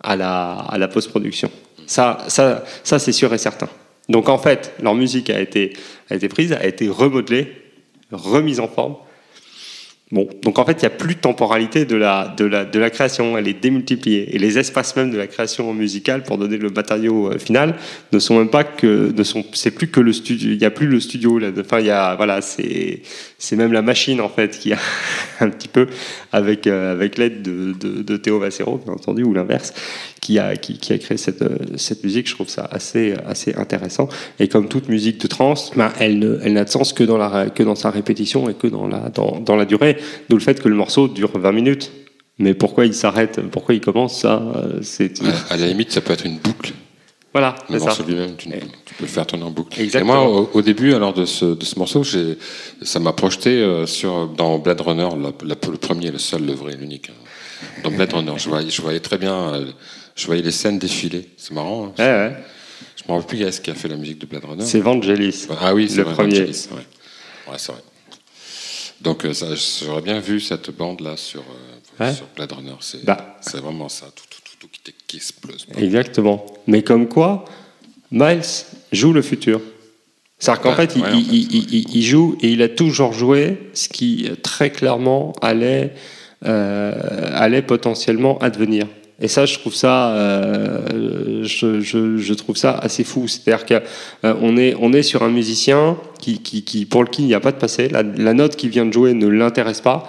à la, à la post-production. Ça, ça, ça c'est sûr et certain. Donc en fait, leur musique a été, a été prise, a été remodelée, remise en forme, Bon, donc en fait, il n'y a plus de temporalité de la, de, la, de la création, elle est démultipliée. Et les espaces même de la création musicale pour donner le matériau euh, final ne sont même pas que, ne sont, c'est plus que le studio, il n'y a plus le studio là. Enfin, il y a, voilà, c'est, c'est même la machine en fait qui a un petit peu avec, euh, avec l'aide de, de, de, Théo Vassero, bien entendu, ou l'inverse, qui a, qui, qui a créé cette, euh, cette musique. Je trouve ça assez, assez intéressant. Et comme toute musique de trance, ben, elle, n'a de sens que dans, la, que dans sa répétition et que dans la, dans, dans la durée. D'où le fait que le morceau dure 20 minutes. Mais pourquoi il s'arrête, pourquoi il commence, ça, euh, c'est. À, à la limite, ça peut être une boucle. Voilà, Le morceau lui-même, tu, tu peux le faire tourner en boucle. Exactement. Et moi, au, au début, alors de ce, de ce morceau, ça m'a projeté euh, sur dans Blade Runner, la- la- le premier, le seul, le vrai, l'unique. hein. Dans Blade Runner, je voyais, je voyais très bien, je voyais les scènes défiler. C'est marrant. hein. Ouais, ouais. Je me rappelle plus qui est-ce qui a fait la musique de Blade Runner. C'est Vangelis. Ah oui, c'est le vrai, premier. Vangelis, ouais. Ouais, c'est vrai. Donc euh, j'aurais bien vu cette bande là sur, euh, sur Blade Runner. C'est, Bah. c'est vraiment ça, tout, tout, tout, tout qui, qui explose. Exactement. Mais comme quoi, Miles joue le futur. C'est-à-dire qu'en Ouais, fait, il, ouais, en il- fait, il- il- il- il joue et il a toujours joué ce qui euh, très clairement allait, euh, allait potentiellement advenir. Et ça, je trouve ça, euh, je, je- je trouve ça assez fou. C'est-à-dire qu'on est, on est sur un musicien qui, qui, qui- pour lequel il n'y a pas de passé. La, la note qu'il vient de jouer ne l'intéresse pas.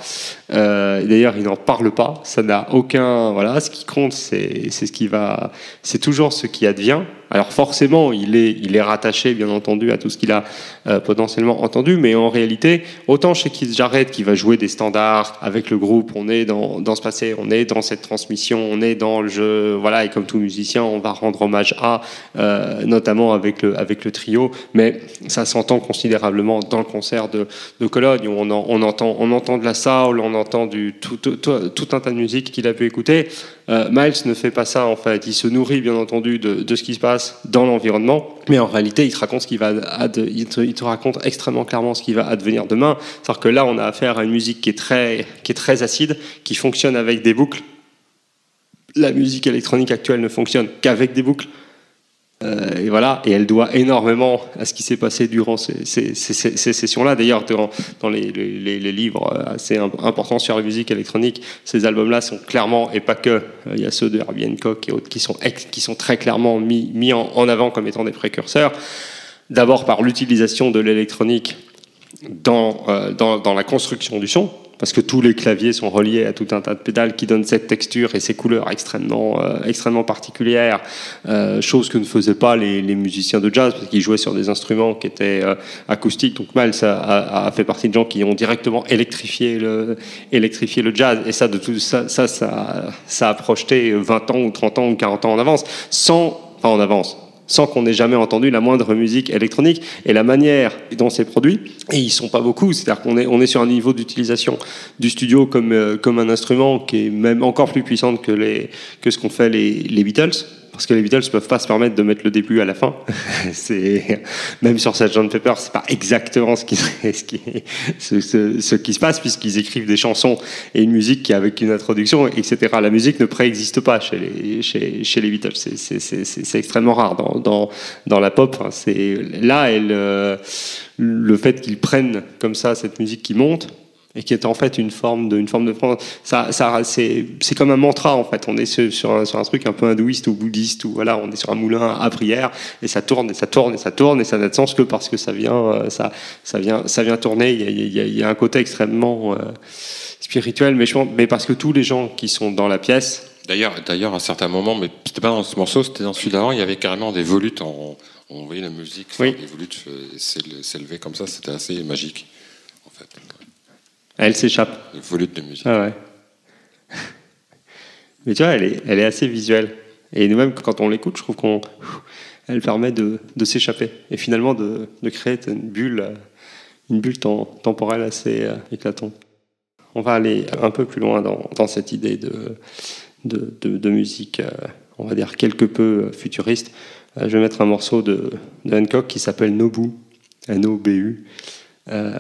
Euh, D'ailleurs, il n'en parle pas. Ça n'a aucun. Voilà, ce qui compte, c'est ce qui va. C'est toujours ce qui advient. Alors forcément, il est, il est rattaché, bien entendu, à tout ce qu'il a euh, potentiellement entendu, mais en réalité, autant chez Keith Jarrett qui va jouer des standards avec le groupe, on est dans, dans ce passé, on est dans cette transmission, on est dans le jeu, voilà, et comme tout musicien, on va rendre hommage à, euh, notamment avec le, avec le trio, mais ça s'entend considérablement dans le concert de, Cologne, où on, en- on, entend, on entend de la soul, on entend du, tout, un tas de musique qu'il a pu écouter. Euh, Miles ne fait pas ça en fait. Il se nourrit bien entendu de, de ce qui se passe dans l'environnement, mais en réalité, il te raconte ce qui va, il te raconte extrêmement clairement ce qui va advenir demain. C'est-à-dire que là, on a affaire à une musique qui est très, qui est très acide, qui fonctionne avec des boucles. La musique électronique actuelle ne fonctionne qu'avec des boucles. Euh, et voilà, et elle doit énormément à ce qui s'est passé durant ces, ces- ces- ces- sessions-là. D'ailleurs, dans, dans les, les- les livres euh, assez im- importants sur la musique électronique, ces albums-là sont clairement, et pas que, euh, il y a ceux de Herbie Hancock et autres qui sont, ex- qui sont très clairement mis, mis en avant comme étant des précurseurs. D'abord par l'utilisation de l'électronique dans, euh, dans, la construction du son, parce que tous les claviers sont reliés à tout un tas de pédales qui donnent cette texture et ces couleurs extrêmement, euh, extrêmement particulières, euh, chose que ne faisaient pas les, musiciens de jazz, parce qu'ils jouaient sur des instruments qui étaient acoustiques. Donc Miles a, a- fait partie de gens qui ont directement électrifié le, jazz, et ça, ça, ça, ça a projeté 20 ans ou 30 ans ou 40 ans en avance, sans, enfin en avance, sans qu'on ait jamais entendu la moindre musique électronique et la manière dont c'est produit. Et ils sont pas beaucoup, c'est-à-dire qu'on est, on est sur un niveau d'utilisation du studio comme, euh, comme un instrument qui est même encore plus puissant que, les, que ce qu'ont fait les, les Beatles. Parce que les Beatles ne peuvent pas se permettre de mettre le début à la fin. c'est même sur Sgt Pepper, c'est pas exactement ce qui, ce qui, ce, ce- ce qui se passe puisqu'ils écrivent des chansons et une musique qui avec une introduction, etc. La musique ne préexiste pas chez les, chez, chez les Beatles. C'est- C'est c'est- c'est- c'est extrêmement rare dans, dans, dans la pop. Enfin, C'est là, elle, euh, le fait qu'ils prennent comme ça cette musique qui monte et qui est en fait une forme de, une forme de ça, ça c'est, c'est comme un mantra en fait. On est sur, un, sur un truc un peu hindouiste ou bouddhiste ou voilà, on est sur un moulin à prière et ça tourne et ça tourne et ça tourne et ça n'a de sens que parce que ça vient, euh, ça, ça vient, ça vient tourner. Il y a, il y a- il y a un côté extrêmement euh, spirituel, mais, je pense- mais parce que tous les gens qui sont dans la pièce, D'ailleurs, d'ailleurs, à certains moments, mais c'était pas dans ce morceau, c'était dans celui d'avant, il y avait carrément des volutes. En, on voyait la musique Oui. des volutes euh, s'éle- s'élever comme ça, c'était assez magique, en fait. Elle s'échappe. Des volutes de musique. Ah ouais. Mais tu vois, elle est, elle est assez visuelle. Et nous-mêmes, quand on l'écoute, je trouve qu'on, elle permet de, de s'échapper et finalement de, de créer une bulle, une bulle tem- temporelle assez euh, éclatante. On va aller un peu plus loin dans, dans cette idée de, de, musique, euh, on va dire quelque peu euh, futuriste. Euh, je vais mettre un morceau de, de Hancock qui s'appelle Nobu, N-O-B-U. Euh,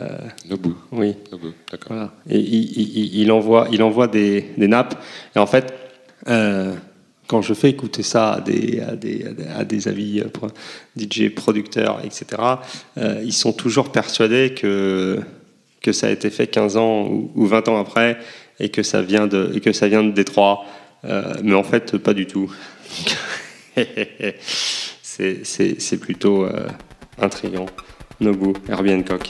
Nobu, oui, Nobu, d'accord. voilà. Et il, il- il- il envoie, il envoie des, des nappes. Et en fait, euh, quand je fais écouter ça à des, à des, à des, avis euh, pro- DJ, producteurs, etc., euh, ils sont toujours persuadés que, que ça a été fait 15 ans ou, ou 20 ans après et que ça vient de, et que ça vient de Détroit. Mais en fait, pas du tout. c'est, plutôt intriguant. Nobu, Herbie Hancock.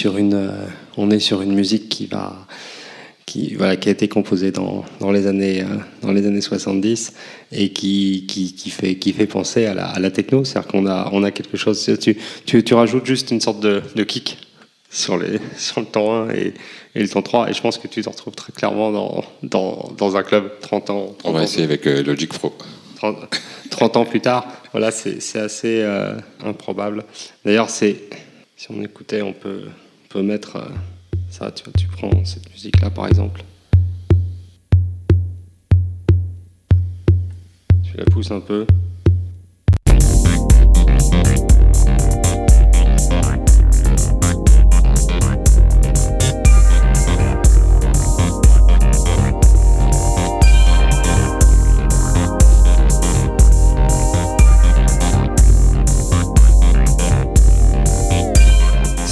Sur une, euh, on est sur une musique qui va, qui, voilà, qui a été composée dans, dans les années, euh, dans les années 70 et qui, qui, qui fait, qui fait penser à la, à la techno. C'est-à-dire qu'on a, on a quelque chose. Tu, tu, tu rajoutes juste une sorte de, de kick sur, les, sur le temps 1 et, et le temps 3. Et je pense que tu te retrouves très clairement dans, dans, dans un club 30 ans. 30 On va ans essayer avec euh, Logic Pro. 30, 30 ans plus tard. Voilà, c'est c'est assez euh, improbable. D'ailleurs, c'est si on écoutait, on peut, on peut mettre euh, ça. Tu, tu prends cette musique-là, par exemple. Tu la pousses un peu.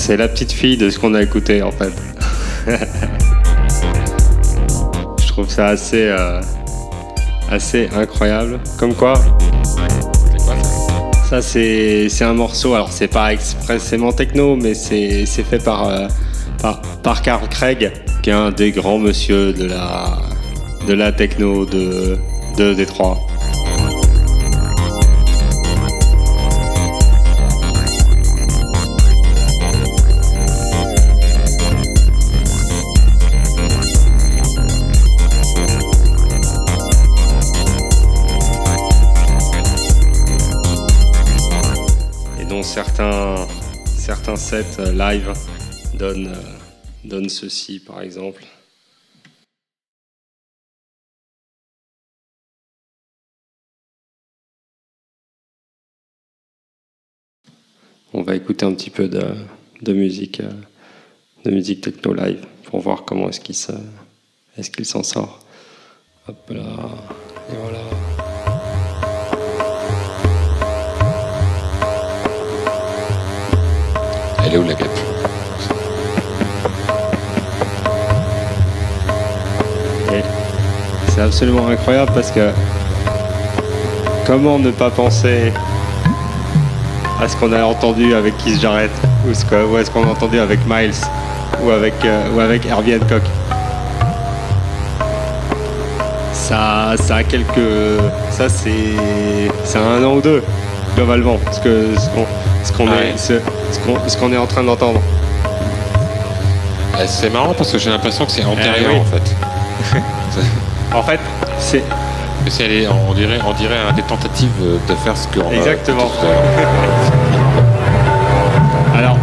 C'est la petite fille de ce qu'on a écouté en fait. Je trouve ça assez, euh, assez incroyable. Comme quoi, ça c'est un morceau, alors c'est pas expressément techno, mais c'est fait par, euh, Carl Craig, qui est un des grands monsieur de la, de la techno de, de Détroit. Certains, sets euh, live donnent, euh, donnent ceci par exemple. On va écouter un petit peu de, musique, euh, de musique techno live pour voir comment est-ce qu'il se, est-ce qu'il s'en sort. Hop là, et voilà. Elle est où la guêpe Et c'est absolument incroyable parce que comment ne pas penser à ce qu'on a entendu avec Keith Jarrett ou ce que, ou à ce qu'on a entendu avec Miles ou avec, euh, ou avec Herbie Hancock? Ça, ça a quelques. Ça, c'est. C'est un an ou deux, globalement, ce que- ce qu'on ce qu'on Ouais. est, ce, ce qu'on- est en train d'entendre. Eh, C'est marrant parce que j'ai l'impression que c'est antérieur Eh oui. en fait. En fait, c'est. On dirait, on dirait des tentatives de faire ce qu'on a Exactement. Alors,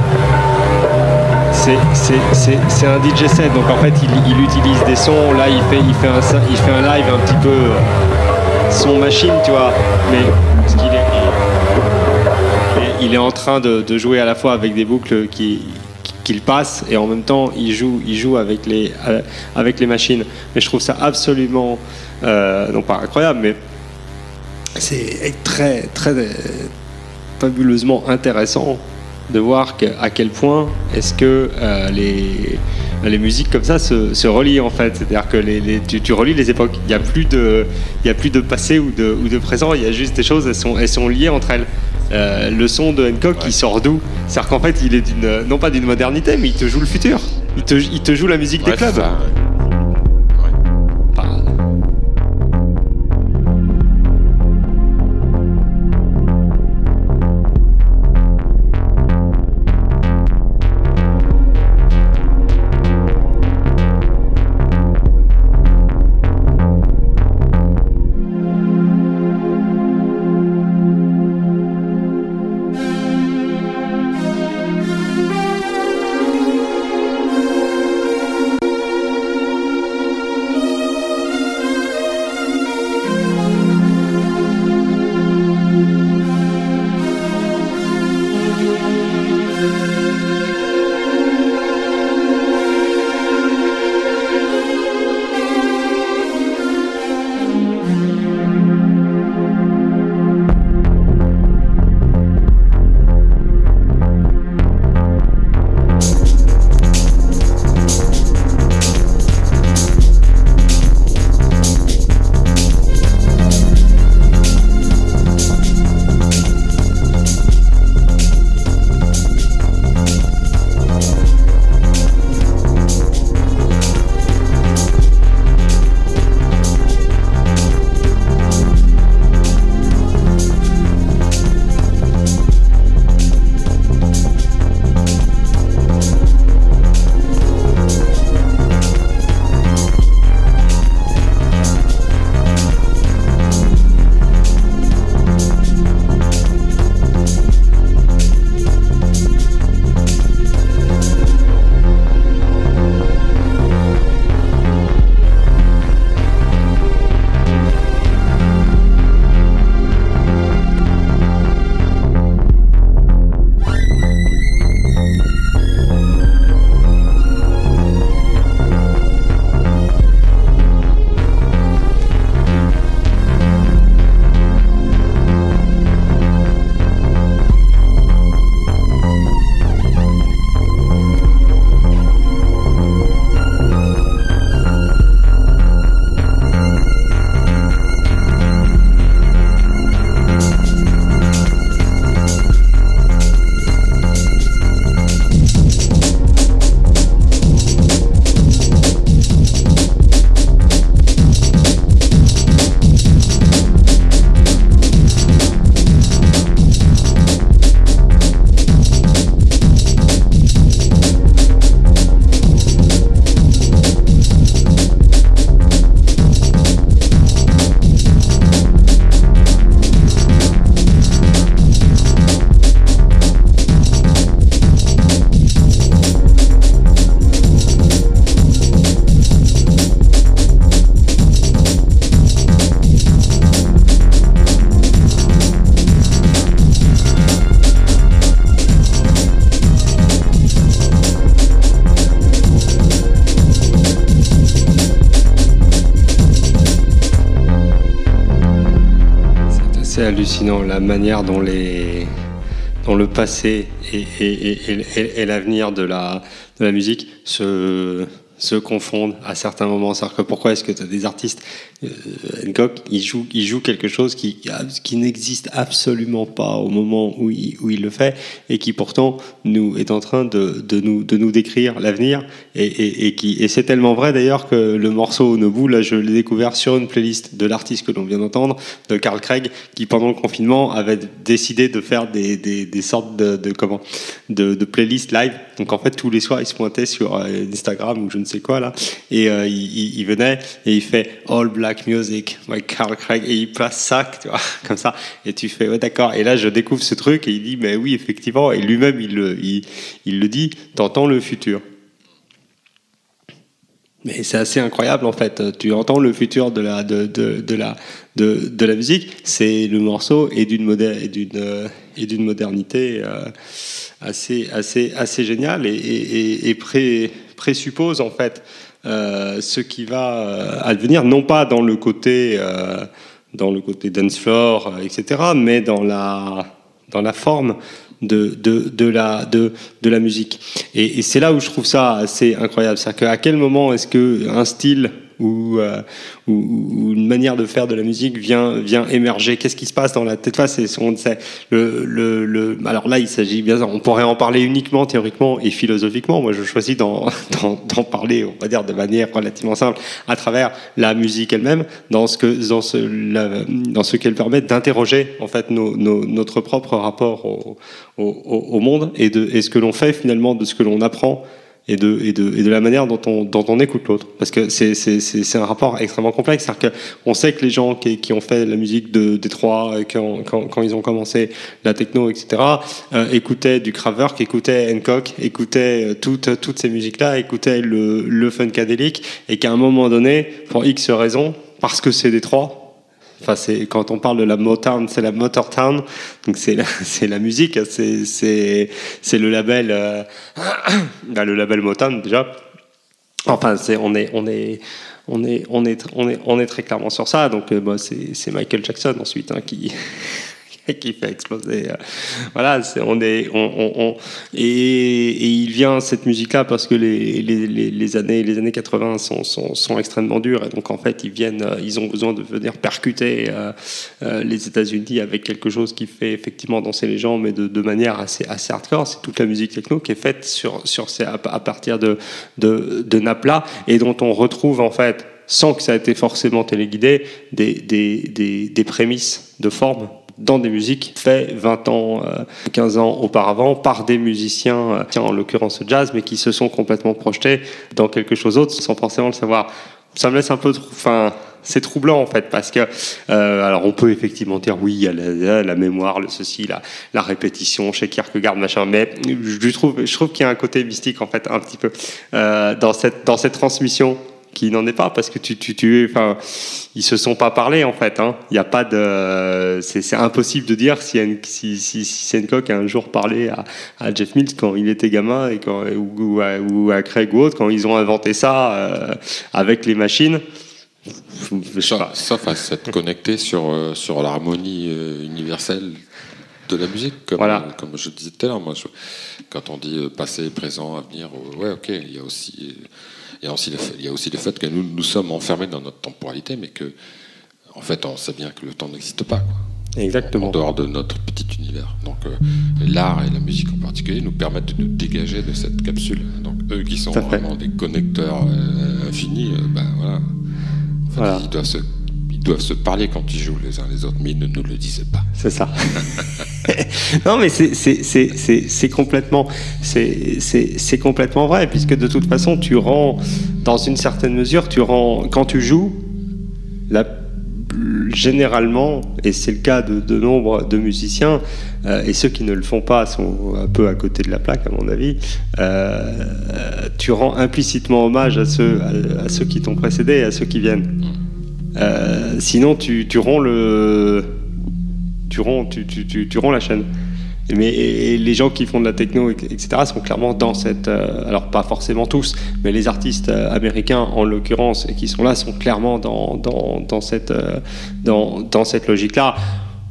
c'est- c'est c'est- c'est un DJ set, donc en fait, il, il utilise des sons. Là, il fait, il, fait un, il fait un live un petit peu euh, son machine, tu vois. Mais parce qu'il est, il, est en train de, jouer à la fois avec des boucles qui qu'il passe et en même temps il joue il joue avec les machines mais je trouve ça absolument euh, non pas incroyable mais c'est très très fabuleusement intéressant de voir à quel point est-ce que euh, les, musiques comme ça se, relient en fait. C'est-à-dire que tu, tu relis les époques. Il n'y a plus de, il y a plus de passé ou de, présent. Il y a juste des choses. Elles elles sont liées entre elles. Euh, le son de Hancock, il sort d'où C'est-à-dire qu'en fait, il est d'une, non pas d'une modernité, mais il te joue le futur. Il te, il te joue la musique des Ouais, clubs. La manière dont les dont le passé et, et, l'avenir de la, de la musique se, se confondent à certains moments. C'est-à-dire que pourquoi est-ce que tu as des artistes Hancock, il joue, quelque chose qui, n'existe absolument pas au moment où il, le fait et qui pourtant nous est en train de, nous, décrire l'avenir. Et, c'est tellement vrai d'ailleurs que le morceau Nobu, là, je l'ai découvert sur une playlist de l'artiste que l'on vient d'entendre, de Carl Craig, qui pendant le confinement avait décidé de faire des, sortes de, de playlists live. Donc en fait, tous les soirs, il se pointait sur euh, Instagram ou je ne sais quoi là, et euh, il, il, venait et il fait All Black Music by Carl Craig et il passe ça, tu vois, comme ça, et tu fais ouais d'accord. Et là, je découvre ce truc et il dit mais oui effectivement, et lui-même il le, il, il le dit, t'entends le futur. Mais c'est assez incroyable en fait. Tu entends le futur de la, de, de, la, de, de, la musique. C'est le morceau et d'une et et d'une modernité euh, assez assez assez géniale et, et, pré, présuppose en fait euh, ce qui va euh, advenir, non pas dans le côté euh, dans côté dance floor, etc., mais dans la dans la forme de, de, de, la, de, de la musique. Et, et c'est là où je trouve ça assez incroyable. C'est-à-dire qu'à quel moment est-ce qu'un style ou, euh, ou, ou, une manière de faire de la musique vient, vient émerger. Qu'est-ce qui se passe dans la tête? Face C'est on sait le, le, le, alors là, il s'agit bien. On pourrait en parler uniquement théoriquement et philosophiquement. Moi, je choisis d'en, parler, on va dire, de manière relativement simple, à travers la musique elle-même, dans ce que dans ce dans ce qu'elle permet d'interroger en fait nos, nos, notre propre rapport au, au, au monde et de et ce que l'on fait finalement de ce que l'on apprend et de, et de, et de la manière dont on, dont on écoute l'autre. Parce que c'est un rapport extrêmement complexe. C'est-à-dire qu'on sait que les gens qui, qui, ont fait la musique de Détroit, quand, quand, quand ils ont commencé la techno, etc., euh, écoutaient du Kraftwerk, écoutaient Hancock, écoutaient euh, toutes, toutes ces musiques-là, écoutaient le, le funkadélique, et qu'à un moment donné, pour X raisons, parce que c'est Détroit, Enfin, c'est quand on parle de la Motown, c'est la Motortown, donc c'est la, c'est la musique, c'est c'est c'est le label, euh, bah, le label Motown déjà. Enfin, c'est on est on est on est on est on est on est très clairement sur ça. Donc, euh, bah, c'est c'est Michael Jackson ensuite hein, qui qui fait exploser. Euh, voilà, on est, on, on, on et, il vient cette musique-là parce que les, les, années, les années 80 sont, sont, sont, extrêmement dures et donc en fait ils viennent, euh, ils ont besoin de venir percuter euh, les États-Unis avec quelque chose qui fait effectivement danser les gens, mais de, manière assez, assez hardcore. C'est toute la musique techno qui est faite sur, sur ces, à, partir de, de, de nappes-là et dont on retrouve en fait sans que ça ait été forcément téléguidé, des, des, des, des prémices de forme dans des musiques faites 20 ans, euh, 15 ans auparavant par des musiciens, euh, en l'occurrence jazz, mais qui se sont complètement projetés dans quelque chose d'autre sans forcément le savoir. Ça me laisse un peu, enfin, c'est troublant en fait parce que euh, alors on peut effectivement dire oui il y a la, la mémoire le ceci la, la répétition chez Kierkegaard machin mais je trouve je trouve qu'il y a un côté mystique en fait un petit peu euh, dans cette dans cette transmission qui n'en est pas parce que tu, tu, tu enfin, ils se sont pas parlé en fait. Hein. Il y a pas de, c'est impossible de dire si, si, si, si Hancock a un jour parlé à, à, Jeff Mills quand il était gamin et quand, ou, ou, à, ou, à, Craig ou autre quand ils ont inventé ça euh, avec les machines. Sauf, sauf à s'être connecté sur, euh, sur l'harmonie euh, universelle de la musique, comme, voilà. comme je disais tout à l'heure. Quand on dit passé, présent, avenir, ouais, ok, il y a aussi il y a aussi le fait, il y a aussi le fait que nous, nous sommes enfermés dans notre temporalité, mais que, en fait, on sait bien que le temps n'existe pas. Quoi. Exactement. En dehors de notre petit univers. Donc, euh, l'art et la musique en particulier nous permettent de nous dégager de cette capsule. Donc, eux qui sont vraiment des connecteurs euh, infinis, euh, ben voilà. En fait, voilà. Ils doivent se doivent se parler quand ils jouent les uns les autres, mais ils ne nous le disaient pas. C'est ça. non, mais c'est complètement, c'est complètement vrai, puisque de toute façon, tu rends, dans une certaine mesure, tu rends, quand tu joues, la, généralement, et c'est le cas de, de, nombre de musiciens, euh, et ceux qui ne le font pas sont un peu à côté de la plaque, à mon avis, euh, tu rends implicitement hommage à ceux, à, à ceux qui t'ont précédé et à ceux qui viennent. Euh, sinon, tu, tu romps le, tu romps, tu, tu, tu, tu romps la chaîne. Mais et les gens qui font de la techno, etc., sont clairement dans cette. Euh, alors, pas forcément tous, mais les artistes euh, américains, en l'occurrence, et qui sont là, sont clairement dans, dans, dans cette, euh, dans, dans cette logique-là.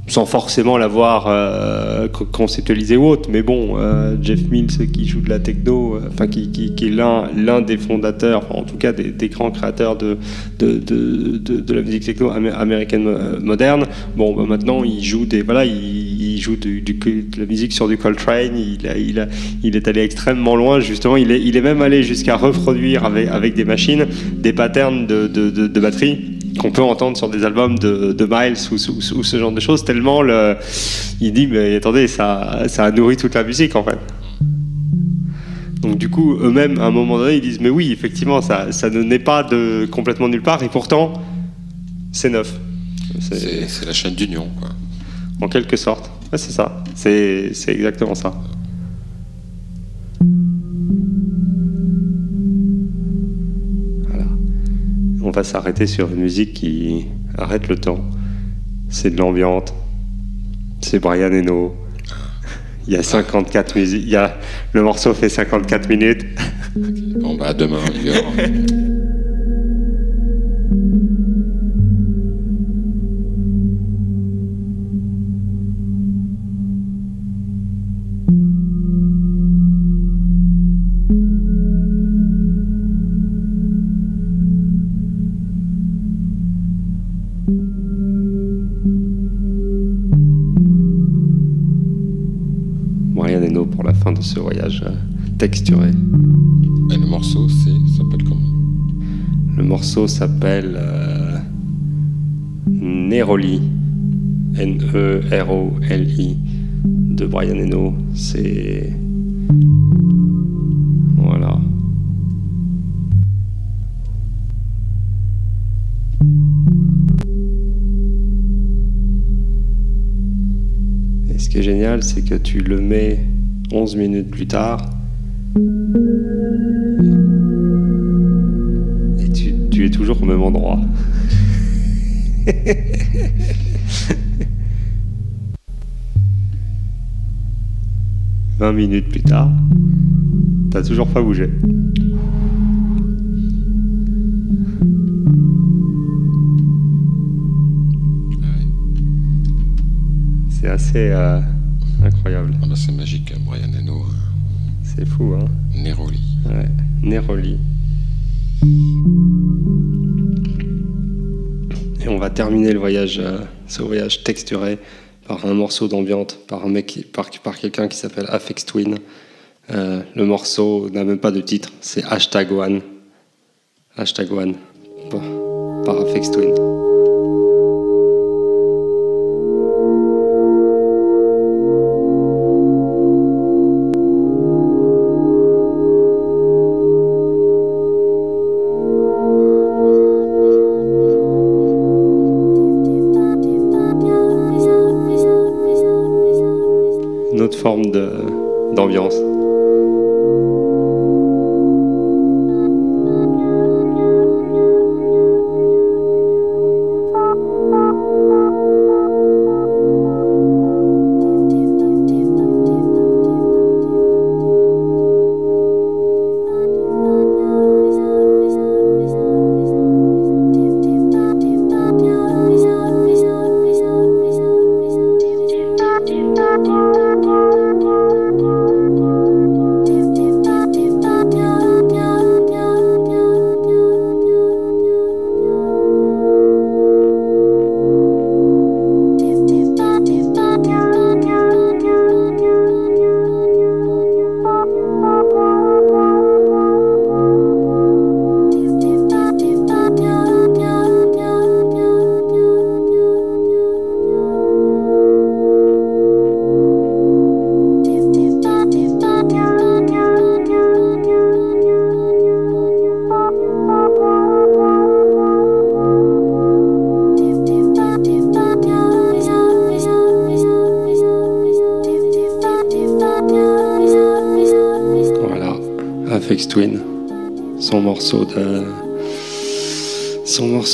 Sans forcément l'avoir euh, conceptualisé ou autre. Mais bon, euh, Jeff Mills qui joue de la techno, euh, enfin qui, qui, est l'un, des fondateurs, en tout cas des, grands créateurs de, de, de, de, la musique techno américaine moderne. Bon, bah, maintenant il joue des voilà, il, joue de la musique sur du Coltrane. Il, a, il, a, il est allé extrêmement loin. Justement, il est, il est même allé jusqu'à reproduire avec, avec des machines des patterns de, de batterie qu'on peut entendre sur des albums de, Miles ou, ce genre de choses, tellement le, il dit mais attendez, ça, ça a nourri toute la musique en fait. Donc du coup, eux-mêmes, à un moment donné, ils disent mais oui, effectivement, ça, ça ne naît pas de complètement nulle part, et pourtant, c'est neuf. C'est la chaîne d'union, quoi. En quelque sorte. c'est ça. C'est exactement ça. On va s'arrêter sur une musique qui arrête le temps. C'est de l'ambiance. C'est Brian Eno. Il y a 54 musiques. Il y a... Le morceau fait 54 minutes. Bon, bah, demain, ce s'appelle euh, Neroli, N-E-R-O-L-I, de Brian Eno. C'est. Voilà. Et ce qui est génial, c'est que tu le mets 11 minutes plus tard. Toujours au même endroit. Vingt minutes plus tard, t'as toujours pas bougé. C'est assez. Euh, Incroyable. Ah bah, c'est magique, Brian Eno. C'est fou, hein Neroli. Ouais, Neroli. Et on va terminer le voyage, euh, ce voyage texturé par un morceau d'ambiance, par quelqu'un qui s'appelle Afex Twin. Euh, le morceau n'a même pas de titre, c'est hashtag one. Hashtag one par Afex Twin.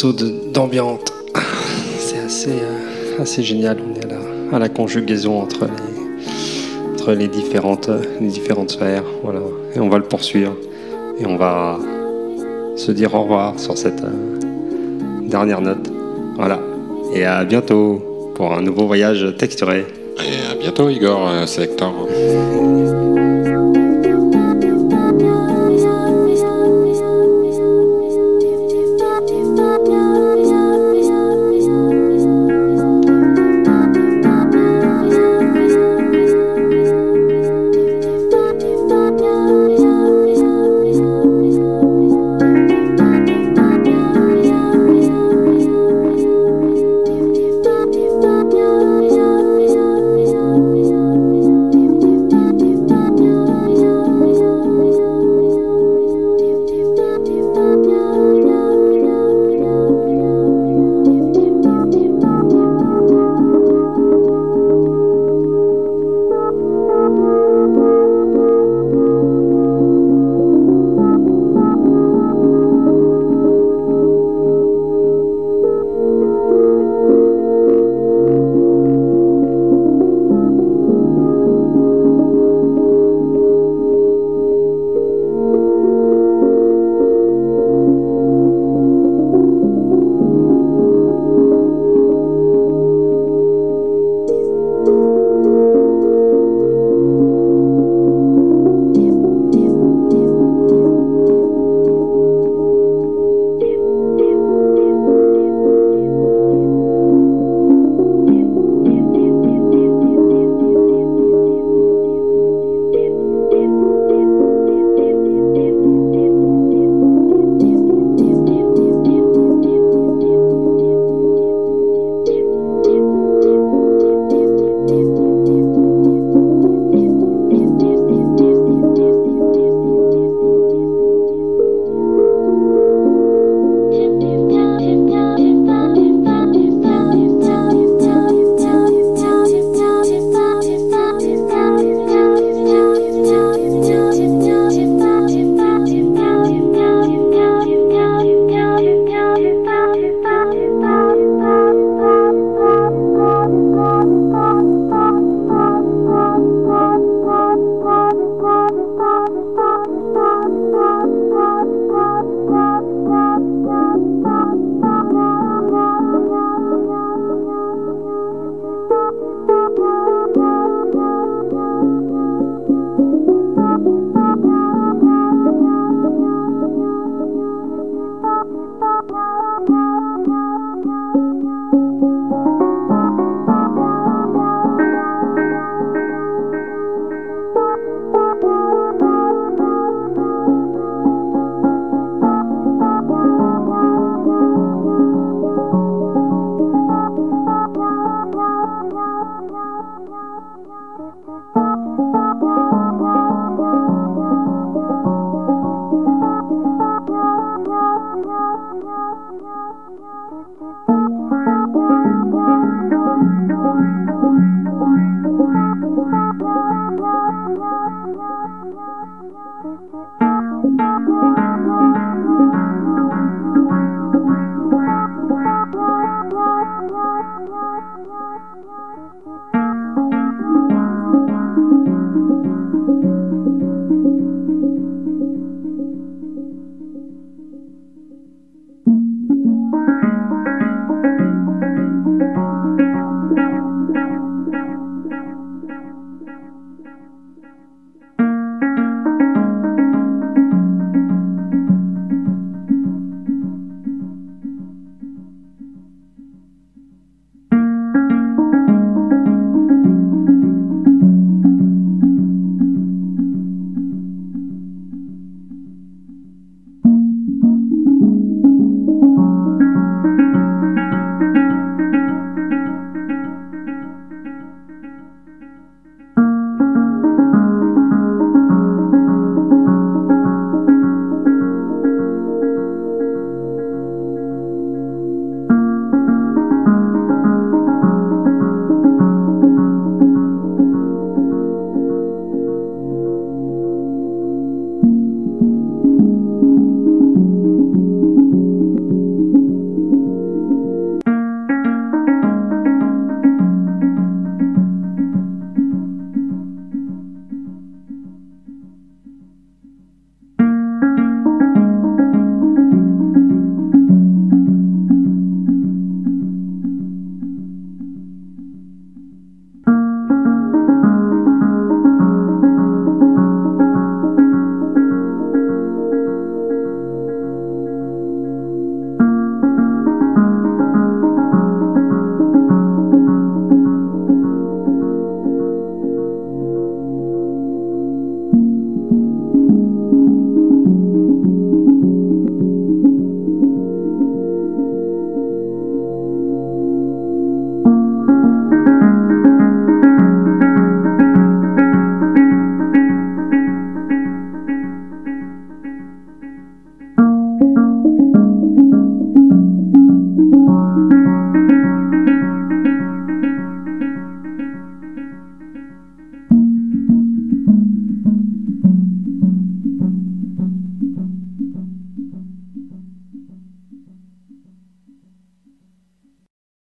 Morceau d'ambiance. C'est assez, euh, assez génial. On est à la, à la conjugaison entre les, entre les différentes, les différentes sphères. Voilà. Et on va le poursuivre. Et on va se dire au revoir sur cette euh, dernière note. Voilà. Et à bientôt pour un nouveau voyage texturé. Et à bientôt, Igor, c'est Hector.